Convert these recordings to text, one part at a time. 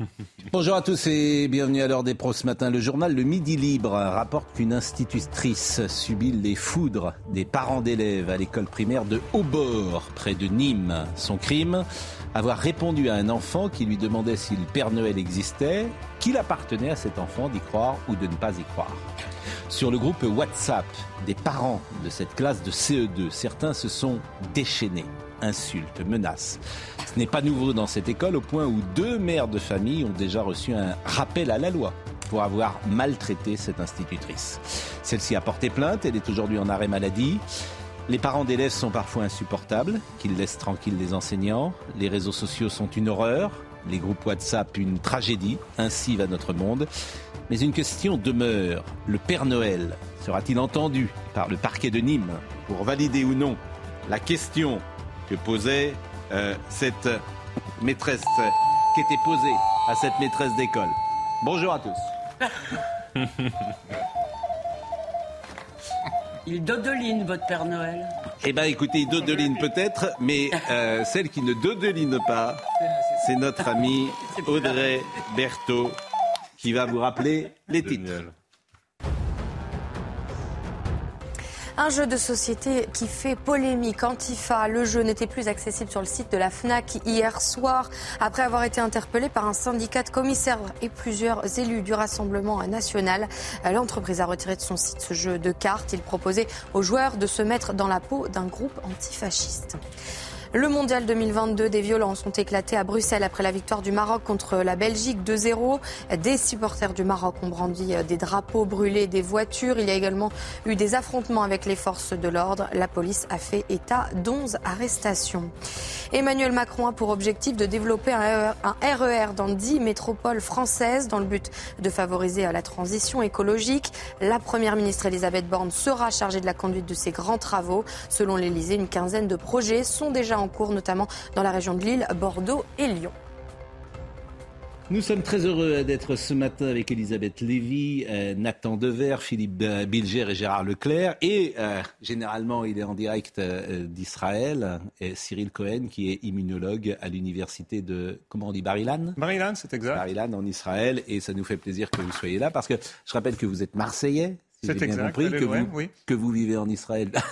Bonjour à tous et bienvenue à l'heure des pros ce matin. Le journal Le Midi Libre rapporte qu'une institutrice subit les foudres des parents d'élèves à l'école primaire de Hautbord, près de Nîmes. Son crime avoir répondu à un enfant qui lui demandait si le Père Noël existait, qu'il appartenait à cet enfant d'y croire ou de ne pas y croire. Sur le groupe WhatsApp des parents de cette classe de CE2, certains se sont déchaînés, insultes, menaces. Ce n'est pas nouveau dans cette école au point où deux mères de famille ont déjà reçu un rappel à la loi pour avoir maltraité cette institutrice. Celle-ci a porté plainte, elle est aujourd'hui en arrêt maladie. Les parents d'élèves sont parfois insupportables, qu'ils laissent tranquilles les enseignants. Les réseaux sociaux sont une horreur, les groupes WhatsApp une tragédie. Ainsi va notre monde. Mais une question demeure. Le Père Noël sera-t-il entendu par le parquet de Nîmes pour valider ou non la question que posait euh, cette maîtresse, qui était posée à cette maîtresse d'école Bonjour à tous. Il dodeline, votre Père Noël. Eh bien, écoutez, il dodeline peut-être, mais euh, celle qui ne dodeline pas, c'est notre amie Audrey Berthaud qui va vous rappeler les titres. Un jeu de société qui fait polémique. Antifa, le jeu n'était plus accessible sur le site de la FNAC hier soir après avoir été interpellé par un syndicat de commissaires et plusieurs élus du Rassemblement national. L'entreprise a retiré de son site ce jeu de cartes. Il proposait aux joueurs de se mettre dans la peau d'un groupe antifasciste. Le mondial 2022 des violences ont éclaté à Bruxelles après la victoire du Maroc contre la Belgique 2-0. Des supporters du Maroc ont brandi des drapeaux brûlés, des voitures. Il y a également eu des affrontements avec les forces de l'ordre. La police a fait état d'11 arrestations. Emmanuel Macron a pour objectif de développer un RER dans 10 métropoles françaises dans le but de favoriser la transition écologique. La première ministre Elisabeth Borne sera chargée de la conduite de ces grands travaux. Selon l'Elysée, une quinzaine de projets sont déjà en cours, notamment dans la région de Lille, Bordeaux et Lyon. Nous sommes très heureux d'être ce matin avec Elisabeth Lévy, euh, Nathan Dever, Philippe Bilger et Gérard Leclerc. Et euh, généralement, il est en direct euh, d'Israël, Cyril Cohen, qui est immunologue à l'université de, comment on dit, Barilan Barilan, c'est exact. Barilan en Israël. Et ça nous fait plaisir que vous soyez là parce que je rappelle que vous êtes Marseillais. Si c'est bien compris, que, vous, oui. que vous vivez en Israël.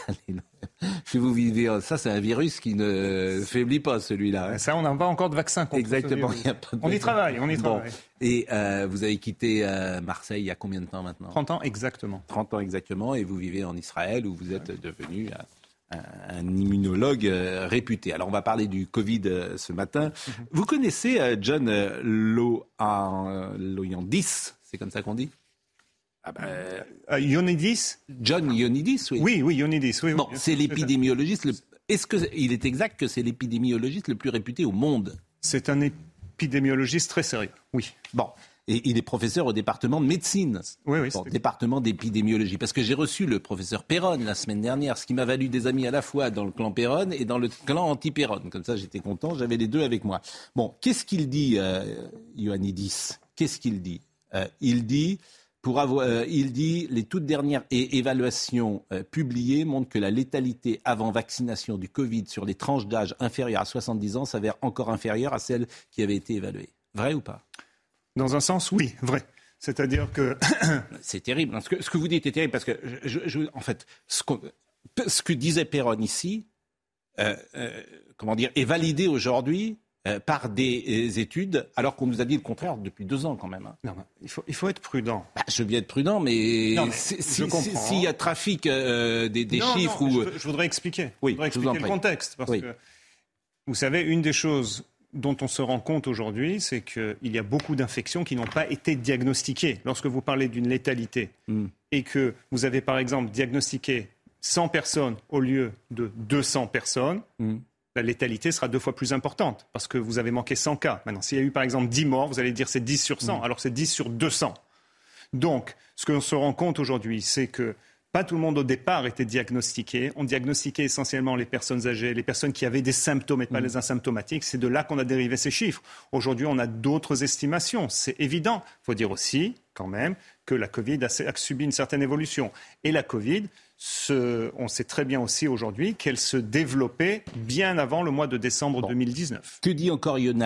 Si vous vivez, ça c'est un virus qui ne faiblit pas celui-là. Ça, on n'a pas encore de vaccin contre Exactement. Ce virus. on y travaille, on y travaille. Et euh, vous avez quitté euh, Marseille il y a combien de temps maintenant? 30 ans exactement. 30 ans exactement, et vous vivez en Israël où vous êtes ouais. devenu un, un, immunologue euh, réputé. Alors on va parler du Covid euh, ce matin. -hmm. Vous connaissez euh, John Loyandis, c'est comme ça qu'on dit? Ah ben, euh, Ionidis John Ionidis, oui. Oui, oui, Ionidis, oui. Bon, c'est l'épidémiologiste. Le... Est-ce qu'il est exact que c'est l'épidémiologiste le plus réputé au monde? C'est un épidémiologiste très sérieux, oui. Bon. Et il est professeur au département de médecine, oui, oui, bon, département d'épidémiologie. Parce que j'ai reçu le professeur Perron la semaine dernière, ce qui m'a valu des amis à la fois dans le clan Perron et dans le clan anti-Perron. Comme ça, j'étais content, j'avais les deux avec moi. Bon, qu'est-ce qu'il dit, euh, Ioannidis? Qu'est-ce qu'il dit? Euh, Il dit pour avoir, euh, il dit les toutes dernières évaluations euh, publiées montrent que la létalité avant vaccination du Covid sur les tranches d'âge inférieures à 70 ans s'avère encore inférieure à celle qui avait été évaluée. Vrai ou pas? Dans un sens, oui, vrai. C'est-à-dire que c'est terrible. Ce que, ce que, vous dites est terrible parce que, je, je, en fait, ce, qu ce, que disait Perron ici, euh, comment dire, est validé aujourd'hui euh, par des euh, études, alors qu'on nous a dit le contraire depuis deux ans quand même. Hein. Non, il, faut, il faut être prudent. Bah, je veux bien être prudent, mais s'il si, si, si y a trafic euh, des, des non, chiffres non, ou... Je, je, voudrais expliquer, oui, je voudrais expliquer le contexte. Parce oui. que, vous savez, une des choses dont on se rend compte aujourd'hui, c'est qu'il y a beaucoup d'infections qui n'ont pas été diagnostiquées. Lorsque vous parlez d'une létalité mm. et que vous avez par exemple diagnostiqué 100 personnes au lieu de 200 personnes, mm. La létalité sera deux fois plus importante parce que vous avez manqué 100 cas. Maintenant, s'il y a eu par exemple 10 morts, vous allez dire c'est 10 sur 100, mm. alors c'est 10 sur 200. Donc, ce que l'on se rend compte aujourd'hui, c'est que pas tout le monde au départ était diagnostiqué. On diagnostiquait essentiellement les personnes âgées, les personnes qui avaient des symptômes et pas mm. les asymptomatiques. C'est de là qu'on a dérivé ces chiffres. Aujourd'hui, on a d'autres estimations. C'est évident. Il faut dire aussi, quand même, que la Covid a, subi une certaine évolution. Et la Covid, on sait très bien aussi aujourd'hui qu'elle se développait bien avant le mois de décembre 2019. Que dit encore Ionidis?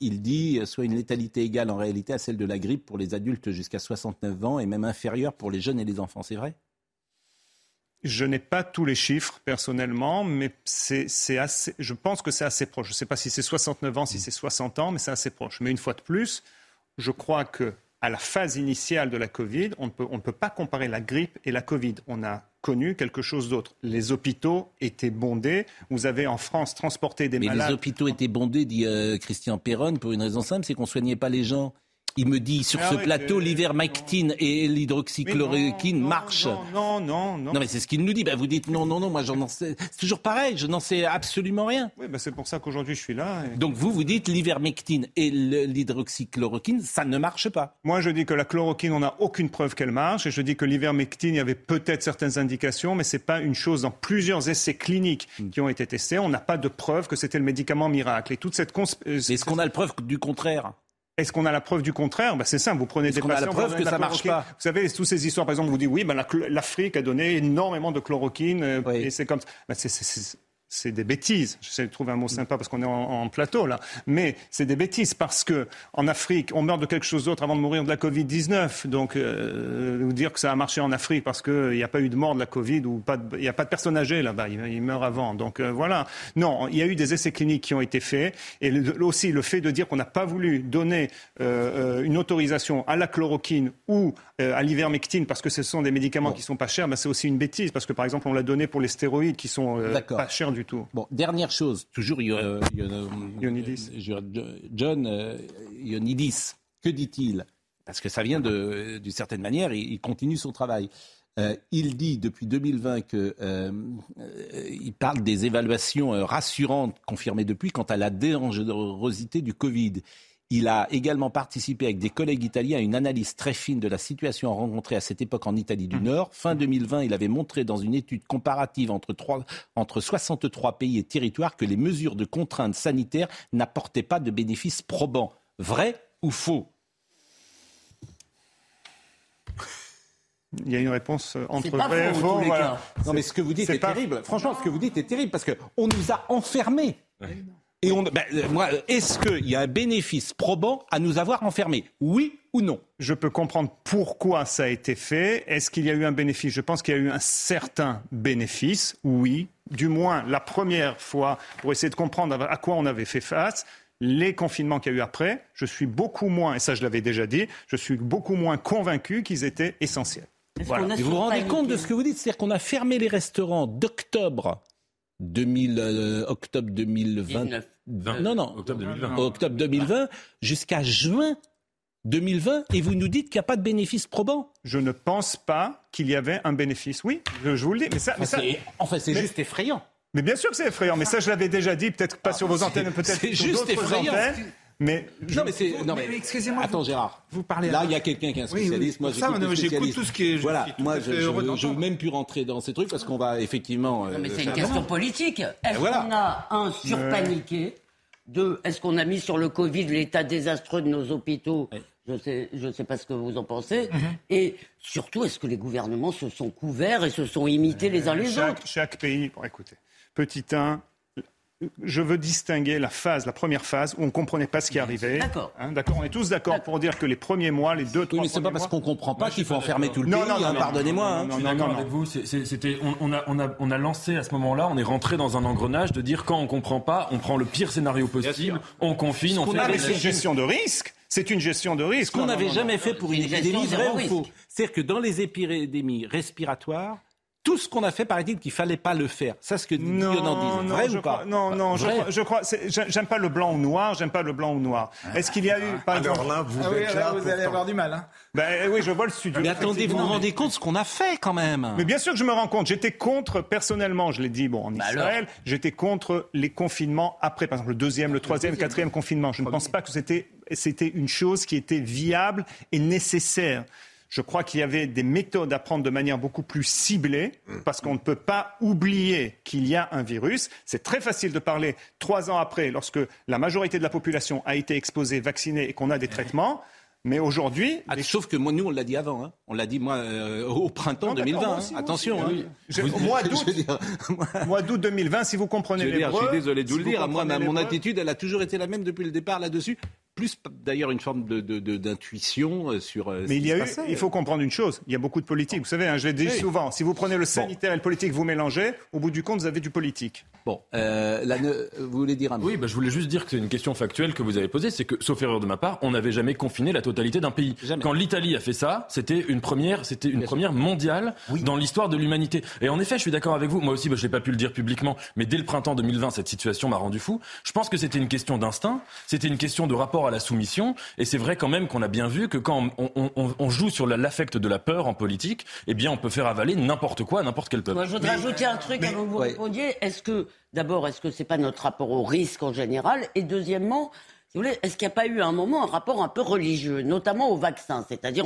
Il dit soit une létalité égale en réalité à celle de la grippe pour les adultes jusqu'à 69 ans et même inférieure pour les jeunes et les enfants. C'est vrai? Je n'ai pas tous les chiffres personnellement, mais c'est assez, je pense que c'est assez proche. Je ne sais pas si c'est 69 ans, si c'est 60 ans, mais c'est assez proche. Mais une fois de plus, je crois que à la phase initiale de la Covid, on ne, peut, on ne peut pas comparer la grippe et la Covid. On a connu quelque chose d'autre. Les hôpitaux étaient bondés. Vous avez en France transporté des malades. Mais les hôpitaux étaient bondés, dit euh, Christian Perron, pour une raison simple, c'est qu'on soignait pas les gens. Il me dit sur ah ce plateau, l'ivermectine et l'hydroxychloroquine marchent. Non, non, non, non. mais c'est ce qu'il nous dit. Ben, vous dites non, non, non. Moi, j'en sais. C'est toujours pareil. Je n'en sais absolument rien. Oui, ben, c'est pour ça qu'aujourd'hui je suis là. Donc vous, vous dites l'ivermectine et l'hydroxychloroquine, ça ne marche pas. Moi, je dis que la chloroquine, on n'a aucune preuve qu'elle marche. Et je dis que l'ivermectine, il y avait peut-être certaines indications, mais c'est pas une chose dans plusieurs essais cliniques hmm. qui ont été testés. On n'a pas de preuve que c'était le médicament miracle. Et toute cette euh, Est-ce qu'on a la preuve du contraire? Est-ce qu'on a la preuve du contraire? Ben C'est simple, vous prenez des patients... a la preuve que ça marche pas? Vous savez, toutes ces histoires, par exemple, vous dites, oui, ben, l'Afrique a donné énormément de chloroquine, euh, et c'est comme ça. Ben, c'est des bêtises. J'essaie de trouver un mot sympa parce qu'on est en, plateau là. Mais c'est des bêtises parce que en Afrique, on meurt de quelque chose d'autre avant de mourir de la Covid-19. Donc, euh, vous dire que ça a marché en Afrique parce qu'il n'y a pas eu de mort de la Covid ou il n'y a pas de personnes âgées là-bas, ils, meurent avant. Donc euh, voilà. Non, il y a eu des essais cliniques qui ont été faits. Et aussi le fait de dire qu'on n'a pas voulu donner euh, une autorisation à la chloroquine ou à l'ivermectine parce que ce sont des médicaments qui qui sont pas chers, ben, c'est aussi une bêtise parce que par exemple on l'a donné pour les stéroïdes qui sont pas chers du Bon, dernière chose, toujours euh, John euh, Ionidis, que dit-il? Parce que ça vient d'une certaine manière, il, continue son travail. Euh, il dit depuis 2020 qu'il il parle des évaluations rassurantes confirmées depuis quant à la dangerosité du Covid. Il a également participé avec des collègues italiens à une analyse très fine de la situation rencontrée à cette époque en Italie du mmh. Nord. Fin 2020, il avait montré dans une étude comparative entre, entre 63 pays et territoires que les mesures de contraintes sanitaires n'apportaient pas de bénéfices probants. Vrai ou faux? Il y a une réponse euh, entre vrai et faux. Non, mais ce que vous dites est, terrible. Franchement, ce que vous dites est terrible parce qu'on nous a enfermés. Et on, ben, euh, moi, est-ce qu'il y a un bénéfice probant à nous avoir enfermés? Oui ou non? Je peux comprendre pourquoi ça a été fait. Est-ce qu'il y a eu un bénéfice? Je pense qu'il y a eu un certain bénéfice, oui. Du moins, la première fois, pour essayer de comprendre à quoi on avait fait face, les confinements qu'il y a eu après, je suis beaucoup moins, et ça je l'avais déjà dit, je suis beaucoup moins convaincu qu'ils étaient essentiels. Voilà. vous vous rendez compte de ce que vous dites? C'est-à-dire qu'on a fermé les restaurants d'octobre 2000, euh, octobre 2020. Non, non, octobre 2020. Octobre 2020 jusqu'à juin 2020 et vous nous dites qu'il n'y a pas de bénéfice probant. Je ne pense pas qu'il y avait un bénéfice. Oui, je, vous le dis. Mais ça, mais ça, enfin, c'est juste effrayant. Mais bien sûr que c'est effrayant. Mais ça, je l'avais déjà dit, peut-être pas ah, sur vos antennes, peut-être sur juste effrayant. Antennes. Mais non, mais c'est non mais, excusez-moi. Attends, Gérard. Vous parlez là, il y a quelqu'un qui est un spécialiste. moi, j'écoute tout ce qui est. Voilà. Moi, je, je, veux même plus rentrer dans ces trucs parce qu'on va effectivement. Non, mais euh, c'est une question politique. Est-ce qu'on a un surpaniqué deux, est-ce qu'on a mis sur le Covid l'état désastreux de nos hôpitaux Je ne sais, je sais pas ce que vous en pensez. Mhm. Et surtout, est-ce que les gouvernements se sont couverts et se sont imités les uns les autres? Chaque pays, bon, écoutez, petit 1, je veux distinguer la phase, la première phase où on ne comprenait pas ce qui arrivait. D'accord. Hein, d'accord, on est tous d'accord pour dire que les premiers mois, les deux, trois oui, mais c'est pas parce qu'on ne comprend pas qu'il faut enfermer tout le non, pays. Non, hein, non, pardonnez-moi. Hein. Non, non, non, avec vous. C'était, on, a, on, a, on a lancé à ce moment-là, on est rentré dans un engrenage de dire quand on ne comprend pas, on prend le pire scénario possible, on confine, on, fait. C'est une gestion de risque. C'est une gestion de risque. Ce qu'on n'avait jamais fait pour une épidémie, vrai ou faux C'est-à-dire que dans les épidémies respiratoires, tout ce qu'on a fait, paraît-il, qu'il fallait pas le faire. Ça, ce que dit non, non, vrai ou pas Non, non, je crois, je crois j'aime pas le blanc ou noir, j'aime pas le blanc ou noir. Est-ce qu'il y a eu, par Alors exemple... là, vous, ah oui, là, vous allez avoir du mal. Hein. Ben oui, je vois le studio. Mais attendez, vous vous rendez compte ce qu'on a fait quand même Mais bien sûr que je me rends compte. J'étais contre, personnellement, je l'ai dit, bon, en bah Israël, j'étais contre les confinements après, par exemple, le deuxième, le troisième, le quatrième confinement. Je ne pense pas que c'était c'était une chose qui était viable et nécessaire. Je crois qu'il y avait des méthodes à prendre de manière beaucoup plus ciblée, parce qu'on ne peut pas oublier qu'il y a un virus. C'est très facile de parler trois ans après, lorsque la majorité de la population a été exposée, vaccinée et qu'on a des traitement. Mais aujourd'hui. Ah, sauf que moi, nous, on l'a dit avant. Hein. On l'a dit, moi, euh, au printemps 2020. Hein. Attention. Hein. Au mois d'août 2020, si vous comprenez les Je suis désolé de vous le dire. Moi, mon attitude, elle a toujours été la même depuis le départ là-dessus plus d'ailleurs une forme d'intuition de, de, sur. Euh, Mais il y a eu, il faut comprendre une chose. Il y a beaucoup de politique. Vous savez, hein, je l'ai dit souvent. Si vous prenez le sanitaire et le politique, vous mélangez. Au bout du compte, vous avez du politique. Bon, euh, vous voulez dire un mot? Oui, bah, je voulais juste dire que c'est une question factuelle que vous avez posée. C'est que, sauf erreur de ma part, on n'avait jamais confiné la totalité d'un pays. Quand l'Italie a fait ça, c'était une première, c'était une première mondiale dans l'histoire de l'humanité. Et en effet, je suis d'accord avec vous. Moi aussi, bah, je n'ai pas pu le dire publiquement, mais dès le printemps 2020, cette situation m'a rendu fou. Je pense que c'était une question d'instinct. C'était une question de rapport à la soumission. Et c'est vrai quand même qu'on a bien vu que quand on, joue sur l'affect de la peur en politique, eh bien, on peut faire avaler n'importe quoi à n'importe quel peuple. Moi, je voudrais ajouter un truc avant que vous répondiez. Est-ce que, d'abord, est-ce que c'est pas notre rapport au risque en général? Et deuxièmement, si vous voulez, est-ce qu'il n'y a pas eu à un moment un rapport un peu religieux, notamment au vaccin? C'est-à-dire,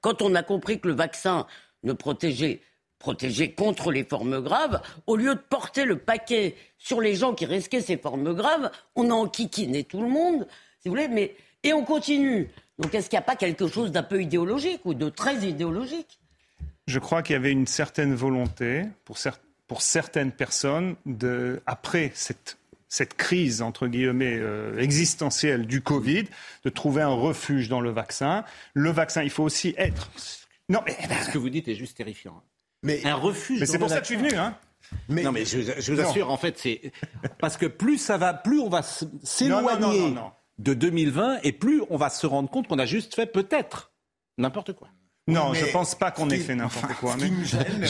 quand on a compris que le vaccin ne protégeait protéger contre les formes graves, au lieu de porter le paquet sur les gens qui risquaient ces formes graves, on a enquiquiné tout le monde, si vous voulez, mais et on continue. Donc est-ce qu'il n'y a pas quelque chose d'un peu idéologique ou de très idéologique? Je crois qu'il y avait une certaine volonté pour, pour certaines personnes de, après cette cette crise, entre guillemets, euh, existentielle du Covid, de trouver un refuge dans le vaccin. Le vaccin, il faut aussi être... Non, mais... Ce que vous dites est juste terrifiant. Mais un refuge. Mais c'est pour ça que je suis venu, hein. Non, mais je, vous assure, en fait, c'est parce que plus ça va, plus on va s'éloigner de 2020 et plus on va se rendre compte qu'on a juste fait peut-être n'importe quoi. Non, je ne pense pas qu'on ait fait n'importe quoi. Ce qui me gêne,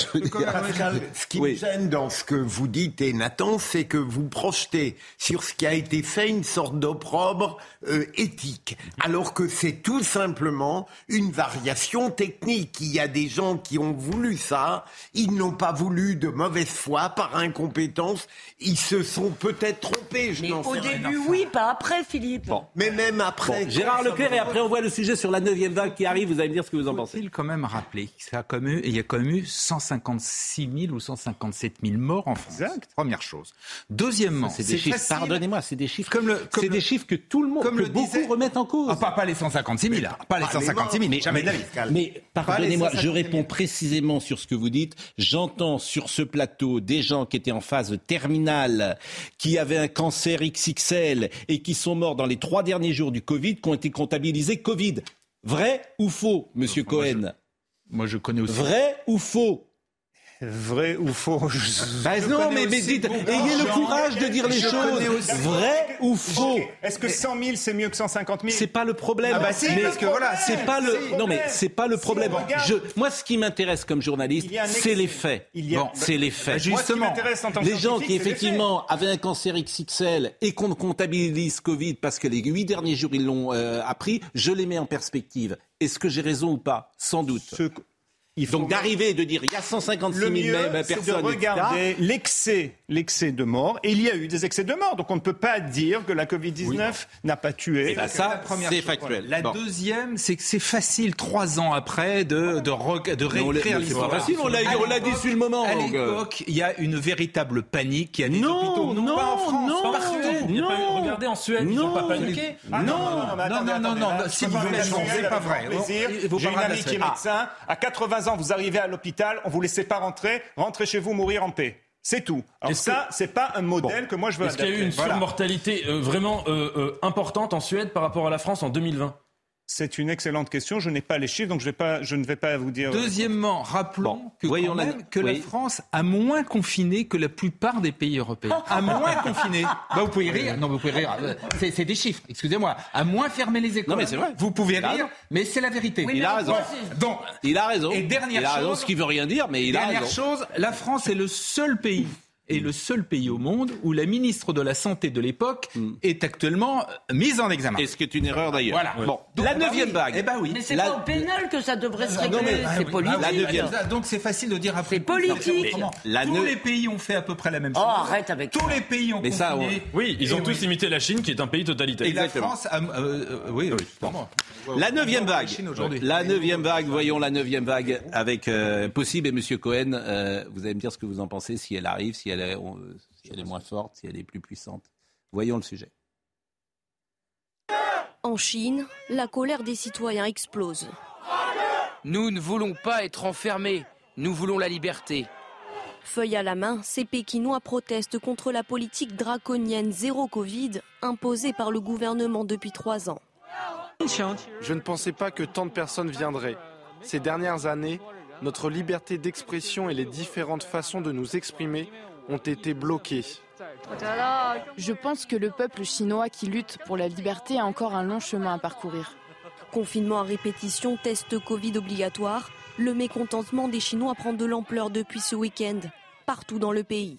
ce qui me gêne dans ce que vous dites, et Nathan, c'est que vous projetez sur ce qui a été fait une sorte d'opprobre euh, éthique, alors que c'est tout simplement une variation technique. Il y a des gens qui ont voulu ça, ils n'ont pas voulu de mauvaise foi, par incompétence, ils se sont peut-être trompés. Je Mais au début, oui, pas après, Philippe. Bon. Mais même après. Gérard Leclerc, et après on voit le sujet sur la neuvième vague qui arrive, vous allez me dire ce que vous en pensez quand même rappeler qu'il y a quand même eu 156 000 ou 157 000 morts en France. Exact. Première chose. Deuxièmement, c'est des chiffres. Pardonnez-moi, c'est des chiffres. Comme le, c'est des chiffres que tout le monde, comme que le beaucoup remettent en cause. Ah, pas, pas, les 156 000, pas les 156 000, mais jamais de Mais pardonnez-moi, je réponds précisément sur ce que vous dites. J'entends sur ce plateau des gens qui étaient en phase terminale, qui avaient un cancer XXL et qui sont morts dans les trois derniers jours du Covid, qui ont été comptabilisés Covid. Vrai ou faux, Monsieur Cohen? moi je, connais aussi. Vrai ou faux? Vrai ou faux bah Non, mais, dites, ayez le courage de dire les choses. Vrai ou faux Est-ce que 100 000 c'est mieux que 150 000 C'est pas le problème. Ah bah si, parce que voilà, c'est pas le. Non mais c'est pas le problème. Je, moi, ce qui m'intéresse comme journaliste, c'est les faits. Bon, c'est les faits. Justement, les gens qui effectivement avaient un cancer XXL et qu'on comptabilise Covid parce que les huit derniers jours ils l'ont euh, appris, je les mets en perspective. Est-ce que j'ai raison ou pas? Sans doute. Donc d'arriver et de dire il y a 156 000 le personnes. de regarder l'excès, l'excès de morts. Et il y a eu des excès de morts. Donc on ne peut pas dire que la Covid-19 n'a pas tué. Et ben ça, c'est factuel. La deuxième, c'est que c'est facile trois ans après de, de, de réécrire l'histoire. C'est facile, on l'a dit sur le moment. À l'époque, il y a une véritable panique. Il y a des non, hôpitaux, non, pas en France, non, partout. Non, regardez en Suède, ils n'ont pas paniqué. Non, non, non, non, non, s'il vous plaît, c'est pas vrai. J'ai une amie qui est médecin. À 80 ans, vous arrivez à l'hôpital, on vous laissait pas rentrer, rentrez chez vous, mourir en paix. C'est tout. Alors ça, c'est pas un modèle que moi je veux Est-ce qu'il y a eu une surmortalité euh, vraiment euh, euh, importante en Suède par rapport à la France en 2020 c'est une excellente question. Je n'ai pas les chiffres, donc je, vais pas, je ne vais pas vous dire. Deuxièmement, rappelons que, quand même, que la France a moins confiné que la plupart des pays européens. A moins confiné. Bah, vous pouvez rire. Non, vous pouvez rire. C'est des chiffres. Excusez-moi. A moins fermé les écoles. Non, mais c'est vrai. Vous pouvez rire, mais c'est la vérité. il a raison. Donc, il a raison. Et dernière il a raison, chose, ce qui veut rien dire, mais il a raison. Dernière chose, la France est le seul pays est le seul pays au monde où la ministre de la Santé de l'époque hmm. est actuellement mise en examen. Et ce qui est une erreur d'ailleurs. Voilà. Bon, la bah neuvième vague. Eh ben oui. Mais c'est pas au pénal que ça devrait se régler. C'est politique. La neuvième. Donc c'est facile de dire après. C'est politique. Tous les pays ont fait à peu près la même oh, chose. Oh, arrête avec Tous les pays ont mais ça, Oui, ils ont tous imité la Chine, qui est un pays totalitaire. Et la France, a, euh, euh, oui, oui. La neuvième vague. La neuvième vague. Voyons la neuvième vague avec euh, possible et Monsieur Cohen. vous allez me dire ce que vous en pensez si elle arrive, si elle est si elle est moins forte, si elle est plus puissante. Voyons le sujet. En Chine, la colère des citoyens explose. Nous ne voulons pas être enfermés, nous voulons la liberté. Feuille à la main, ces Pékinois protestent contre la politique draconienne zéro Covid imposée par le gouvernement depuis trois ans. Je ne pensais pas que tant de personnes viendraient. Ces dernières années, notre liberté d'expression et les différentes façons de nous exprimer ont été bloqués. Je pense que le peuple chinois qui lutte pour la liberté a encore un long chemin à parcourir. Confinement à répétition, test Covid obligatoire, le mécontentement des Chinois prend de l'ampleur depuis ce week-end, partout dans le pays.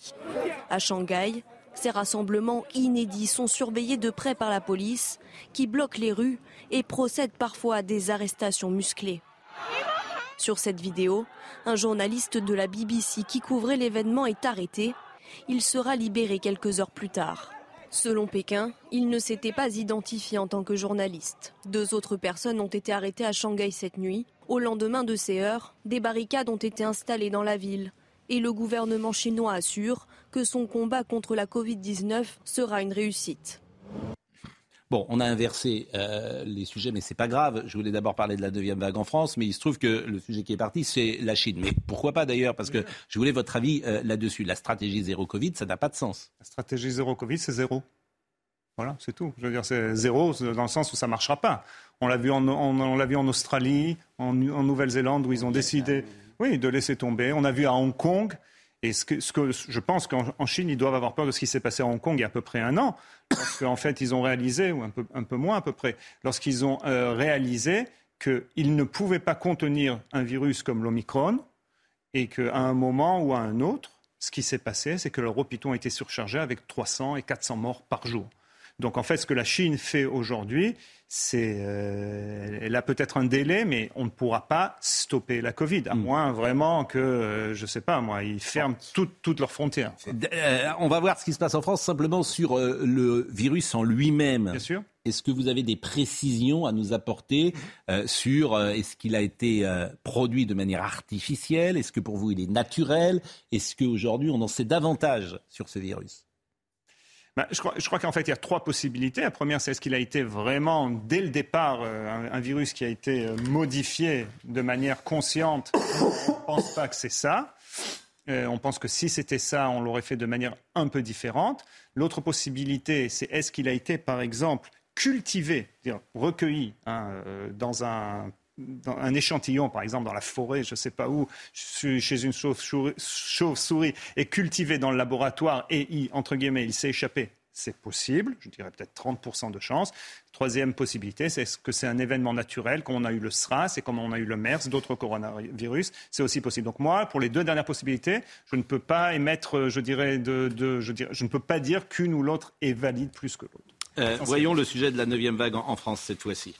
À Shanghai, ces rassemblements inédits sont surveillés de près par la police, qui bloque les rues et procède parfois à des arrestations musclées. Sur cette vidéo, un journaliste de la BBC qui couvrait l'événement est arrêté. Il sera libéré quelques heures plus tard. Selon Pékin, il ne s'était pas identifié en tant que journaliste. Deux autres personnes ont été arrêtées à Shanghai cette nuit. Au lendemain de ces heures, des barricades ont été installées dans la ville. Et le gouvernement chinois assure que son combat contre la Covid-19 sera une réussite. Bon, on a inversé euh, les sujets, mais c'est pas grave. Je voulais d'abord parler de la deuxième vague en France, mais il se trouve que le sujet qui est parti, c'est la Chine. Mais pourquoi pas d'ailleurs? Parce que je voulais votre avis euh, là-dessus. La stratégie zéro Covid, ça n'a pas de sens. La stratégie zéro Covid, c'est zéro. Voilà, c'est tout. Je veux dire, c'est zéro dans le sens où ça marchera pas. On l'a vu en, on, l'a vu en Australie, en, en Nouvelle-Zélande, où ils ont décidé, oui, de laisser tomber. On a vu à Hong Kong. Et ce que, je pense qu'en Chine, ils doivent avoir peur de ce qui s'est passé à Hong Kong il y a à peu près un an, parce qu'en fait, ils ont réalisé, ou un peu, un peu moins à peu près, lorsqu'ils ont euh, réalisé qu'ils ne pouvaient pas contenir un virus comme l'Omicron, et qu'à un moment ou à un autre, ce qui s'est passé, c'est que leurs hôpitaux ont été surchargés avec 300 et 400 morts par jour. Donc en fait, ce que la Chine fait aujourd'hui, c'est, euh, elle a peut-être un délai, mais on ne pourra pas stopper la Covid, à hmm. moins vraiment que, euh, je ne sais pas moi, ils ferment toutes leurs frontières. Euh, on va voir ce qui se passe en France simplement sur le virus en lui-même. Bien sûr. Est-ce que vous avez des précisions à nous apporter sur est-ce qu'il a été produit de manière artificielle? Est-ce que pour vous il est naturel? Est-ce qu'aujourd'hui on en sait davantage sur ce virus? Bah, je crois, qu'en fait, il y a trois possibilités. La première, c'est est-ce qu'il a été vraiment, dès le départ, euh, un, virus qui a été euh, modifié de manière consciente? On ne pense pas que c'est ça. Euh, on pense que si c'était ça, on l'aurait fait de manière un peu différente. L'autre possibilité, c'est est-ce qu'il a été, par exemple, cultivé, recueilli hein, dans un un échantillon, par exemple dans la forêt, je ne sais pas où, chez une chauve-souris, et cultivé dans le laboratoire et, entre guillemets, il s'est échappé c'est possible, je dirais peut-être 30% de chance. Troisième possibilité, c'est que c'est un événement naturel, comme on a eu le SRAS et comme on a eu le MERS, d'autres coronavirus, c'est aussi possible. Donc moi, pour les deux dernières possibilités, je ne peux pas émettre, je dirais, de, je, dirais, je ne peux pas dire qu'une ou l'autre est valide plus que l'autre. Euh, voyons le sujet de la neuvième vague en France cette fois-ci.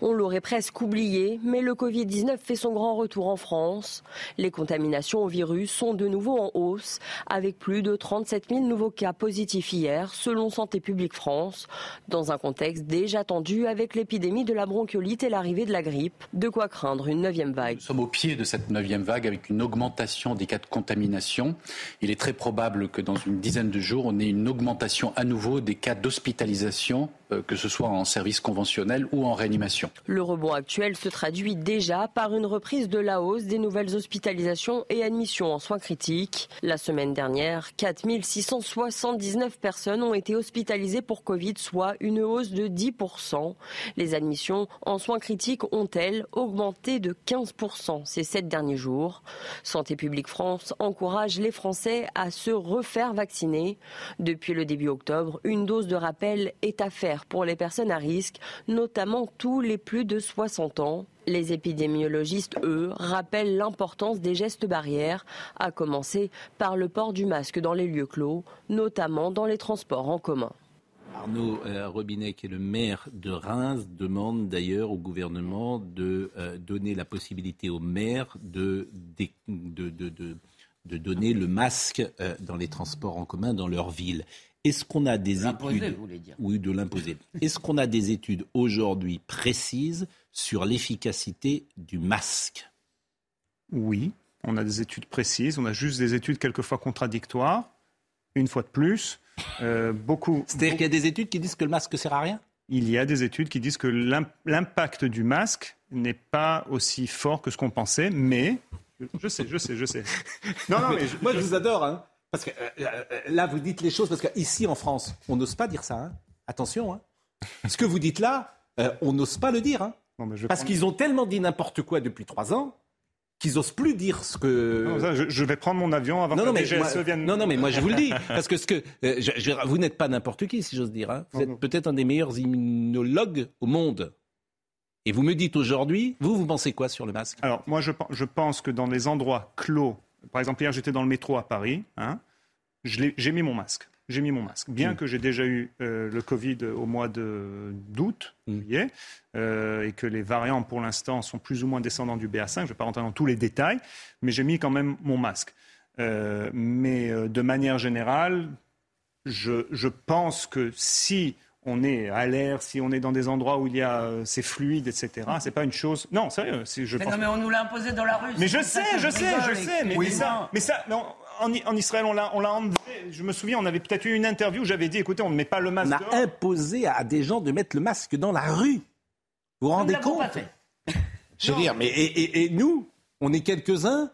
On l'aurait presque oublié, mais le Covid-19 fait son grand retour en France. Les contaminations au virus sont de nouveau en hausse, avec plus de 37 000 nouveaux cas positifs hier, selon Santé publique France, dans un contexte déjà tendu avec l'épidémie de la bronchiolite et l'arrivée de la grippe. De quoi craindre une neuvième vague. Nous sommes au pied de cette neuvième vague avec une augmentation des cas de contamination. Il est très probable que dans une dizaine de jours, on ait une augmentation à nouveau des cas d'hospitalisation que ce soit en service conventionnel ou en réanimation. Le rebond actuel se traduit déjà par une reprise de la hausse des nouvelles hospitalisations et admissions en soins critiques. La semaine dernière, 4679 personnes ont été hospitalisées pour Covid, soit une hausse de 10%. Les admissions en soins critiques ont, elles, augmenté de 15% ces sept derniers jours? Santé publique France encourage les Français à se refaire vacciner. Depuis le début octobre, une dose de rappel est à faire pour les personnes à risque, notamment tous les plus de 60 ans. Les épidémiologistes, eux, rappellent l'importance des gestes barrières, à commencer par le port du masque dans les lieux clos, notamment dans les transports en commun. Arnaud euh, Robinet, qui est le maire de Reims, demande d'ailleurs au gouvernement de euh, donner la possibilité aux maires de, de, donner le masque euh, dans les transports en commun dans leur ville. Est-ce qu'on a des études Oui, de l'imposer. Est-ce qu'on a des études aujourd'hui précises sur l'efficacité du masque? Oui, on a des études précises. On a juste des études quelquefois contradictoires. Une fois de plus, euh, beaucoup. C'est-à-dire qu'il y a des études qui disent que le masque sert à rien? Il y a des études qui disent que l'impact du masque n'est pas aussi fort que ce qu'on pensait, mais je sais, je sais, je sais. Non, non, mais, moi je vous adore. Hein. Parce que euh, euh, là, vous dites les choses, parce qu'ici en France, on n'ose pas dire ça. Hein. Attention. Hein. Ce que vous dites là, euh, on n'ose pas le dire. Hein. parce qu'ils ont tellement dit n'importe quoi depuis trois ans qu'ils n'osent plus dire ce que. je, vais prendre mon avion avant que non, DGSE vienne. Non, non, mais moi je vous le dis. Parce que, ce que vous n'êtes pas n'importe qui, si j'ose dire. Vous êtes peut-être un des meilleurs immunologues au monde. Et vous me dites aujourd'hui, vous, vous pensez quoi sur le masque? Alors, moi, je, je pense que dans les endroits clos par exemple, hier, j'étais dans le métro à Paris. Hein, j'ai mis mon masque. J'ai mis mon masque. Bien mm. que j'ai déjà eu euh, le Covid au mois d'août, mm. juillet, euh, et que les variants, pour l'instant, sont plus ou moins descendants du BA5. Je ne vais pas rentrer dans tous les détails, mais j'ai mis quand même mon masque. Euh, mais de manière générale, je, je pense que si on est à l'air, si on est dans des endroits où il y a euh, c'est fluide, etc. C'est pas une chose. Non, sérieux. Je mais non, mais on nous l'a imposé dans la rue. Mais je sais, je sais, je sais. Mais, ça, mais ça, non, en, Israël, on l'a, on l'a enlevé. Je me souviens, on avait peut-être eu une interview où j'avais dit, écoutez, on ne met pas le masque. On a imposé à des gens de mettre le masque dans la rue. Vous vous rendez compte pas fait. Je veux dire, mais et nous, on est quelques-uns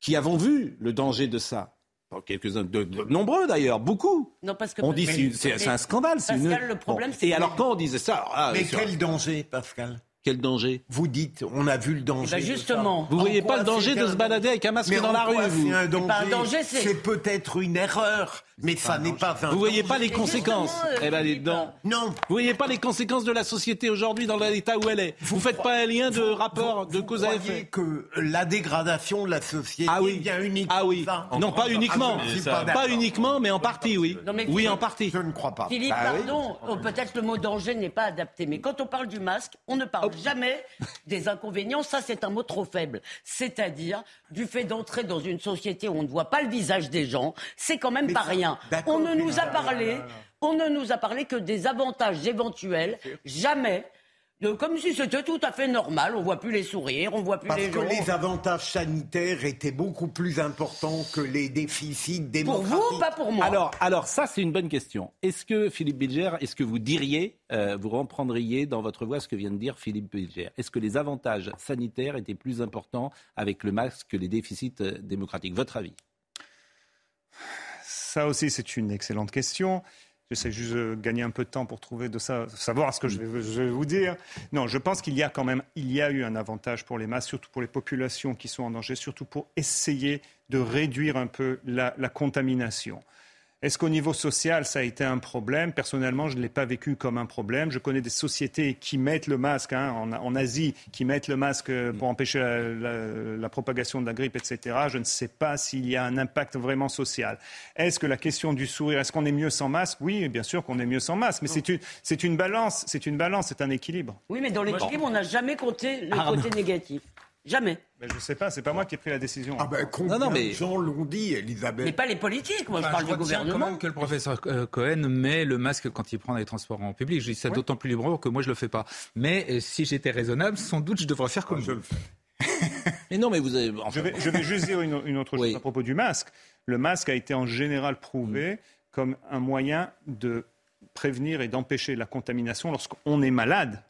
qui avons vu le danger de ça quelques-uns, de, nombreux d'ailleurs, beaucoup. Non, parce que on dit c'est un scandale. Pascal, le problème, c'est et alors quand on disait ça, ah, mais quel danger, Pascal? Quel danger? Vous dites, on a vu le danger. Bah justement. Vous voyez pas le danger de se balader avec un masque dans la rue, vous un danger, C'est peut-être une erreur, mais ça n'est pas un Vous voyez pas les conséquences Eh ben, dedans. Non. Vous voyez pas les conséquences de la société aujourd'hui dans l'état où elle est. Vous, faites pas un lien de rapport de cause à effet. que la dégradation de la société ah oui. vient uniquement. Ah oui. Non, pas uniquement. pas, uniquement, mais en partie, oui. oui, en partie. Je ne crois pas. Philippe, bah pardon. Oh, peut-être le mot danger n'est pas adapté, mais quand on parle du masque, on ne parle jamais des inconvénients. Ça, c'est un mot trop faible. C'est-à-dire du fait d'entrer dans une société où on ne voit pas le visage des gens, c'est quand même pas rien. On ne nous a parlé, on ne nous a parlé que des avantages éventuels. Jamais comme si c'était tout à fait normal. On voit plus les sourires, on voit plus les gens. Parce que les avantages sanitaires étaient beaucoup plus importants que les déficits démocratiques. Pour vous, pas pour moi. Alors, alors ça, c'est une bonne question. Est-ce que Philippe Bilger, est-ce que vous diriez, euh, vous reprendriez dans votre voix ce que vient de dire Philippe Bilger? Est-ce que les avantages sanitaires étaient plus importants avec le masque que les déficits euh, démocratiques? Votre avis Ça aussi, c'est une excellente question. J'essaie juste de gagner un peu de temps pour trouver de ça, savoir ce que je vais, vous dire. Non, je pense qu'il y a quand même, eu un avantage pour les masses, surtout pour les populations qui sont en danger, surtout pour essayer de réduire un peu la contamination. Est-ce qu'au niveau social, ça a été un problème? Personnellement, je ne l'ai pas vécu comme un problème. Je connais des sociétés qui mettent le masque, hein, en, Asie, qui mettent le masque pour empêcher la, propagation de la grippe, etc. Je ne sais pas s'il y a un impact vraiment social. Est-ce que la question du sourire, est-ce qu'on est mieux sans masque? Oui, bien sûr qu'on est mieux sans masque, mais c'est une, c'est une balance, c'est une balance, c'est un équilibre. Oui, mais dans l'équilibre, on n'a jamais compté le ah, côté négatif. Jamais. Mais je ne sais pas, c'est pas moi qui ai pris la décision. Ah ben, non, non, mais... gens l'ont dit, Elisabeth. Mais pas les politiques, moi je parle du gouvernement. quand même que le professeur euh, Cohen met le masque quand il prend les transports en public. Je dis ça d'autant plus librement que moi je le fais pas. Mais euh, si j'étais raisonnable, sans doute je devrais faire comme ah, je le fais. mais non, mais vous avez. je, vais, juste dire une, autre chose à propos du masque. Le masque a été en général prouvé comme un moyen de prévenir et d'empêcher la contamination lorsqu'on est malade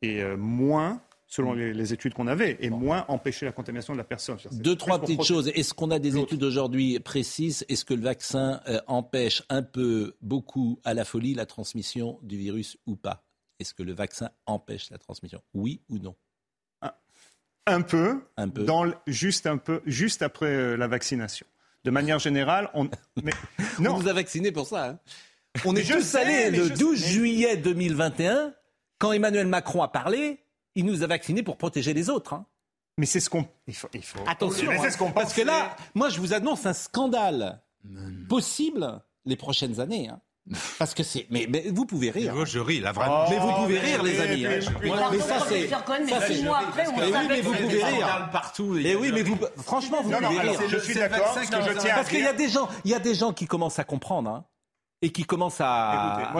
et euh, moins selon les, études qu'on avait, et moins empêcher la contamination de la personne. Deux, trois petites choses. Est-ce qu'on a des études aujourd'hui précises? Est-ce que le vaccin euh, empêche un peu, beaucoup, à la folie, la transmission du virus ou pas? Est-ce que le vaccin empêche la transmission? Oui ou non? Un, peu, un peu. Dans juste un peu, juste après euh, la vaccination. De manière générale, on. Mais, non. on nous a vaccinés pour ça. Hein. On est juste allé le 12 juillet 2021 quand Emmanuel Macron a parlé il nous a vaccinés pour protéger les autres. Hein. Mais c'est ce qu'on. Il faut, Attention, hein, parce que là, moi, je vous annonce un scandale possible les prochaines années. Hein. Parce que c'est. Mais, mais, vous pouvez rire. Moi, je ris, là, vraiment. mais vous pouvez rire, les amis. Mais, ça, c'est. Mais six mois après, on oui, mais vous pouvez rire. partout. Mais oui, mais vous. Franchement, vous pouvez rire. Je suis d'accord. Parce qu'il y a des gens, il y a des gens qui commencent à comprendre. Hein et qui commence à,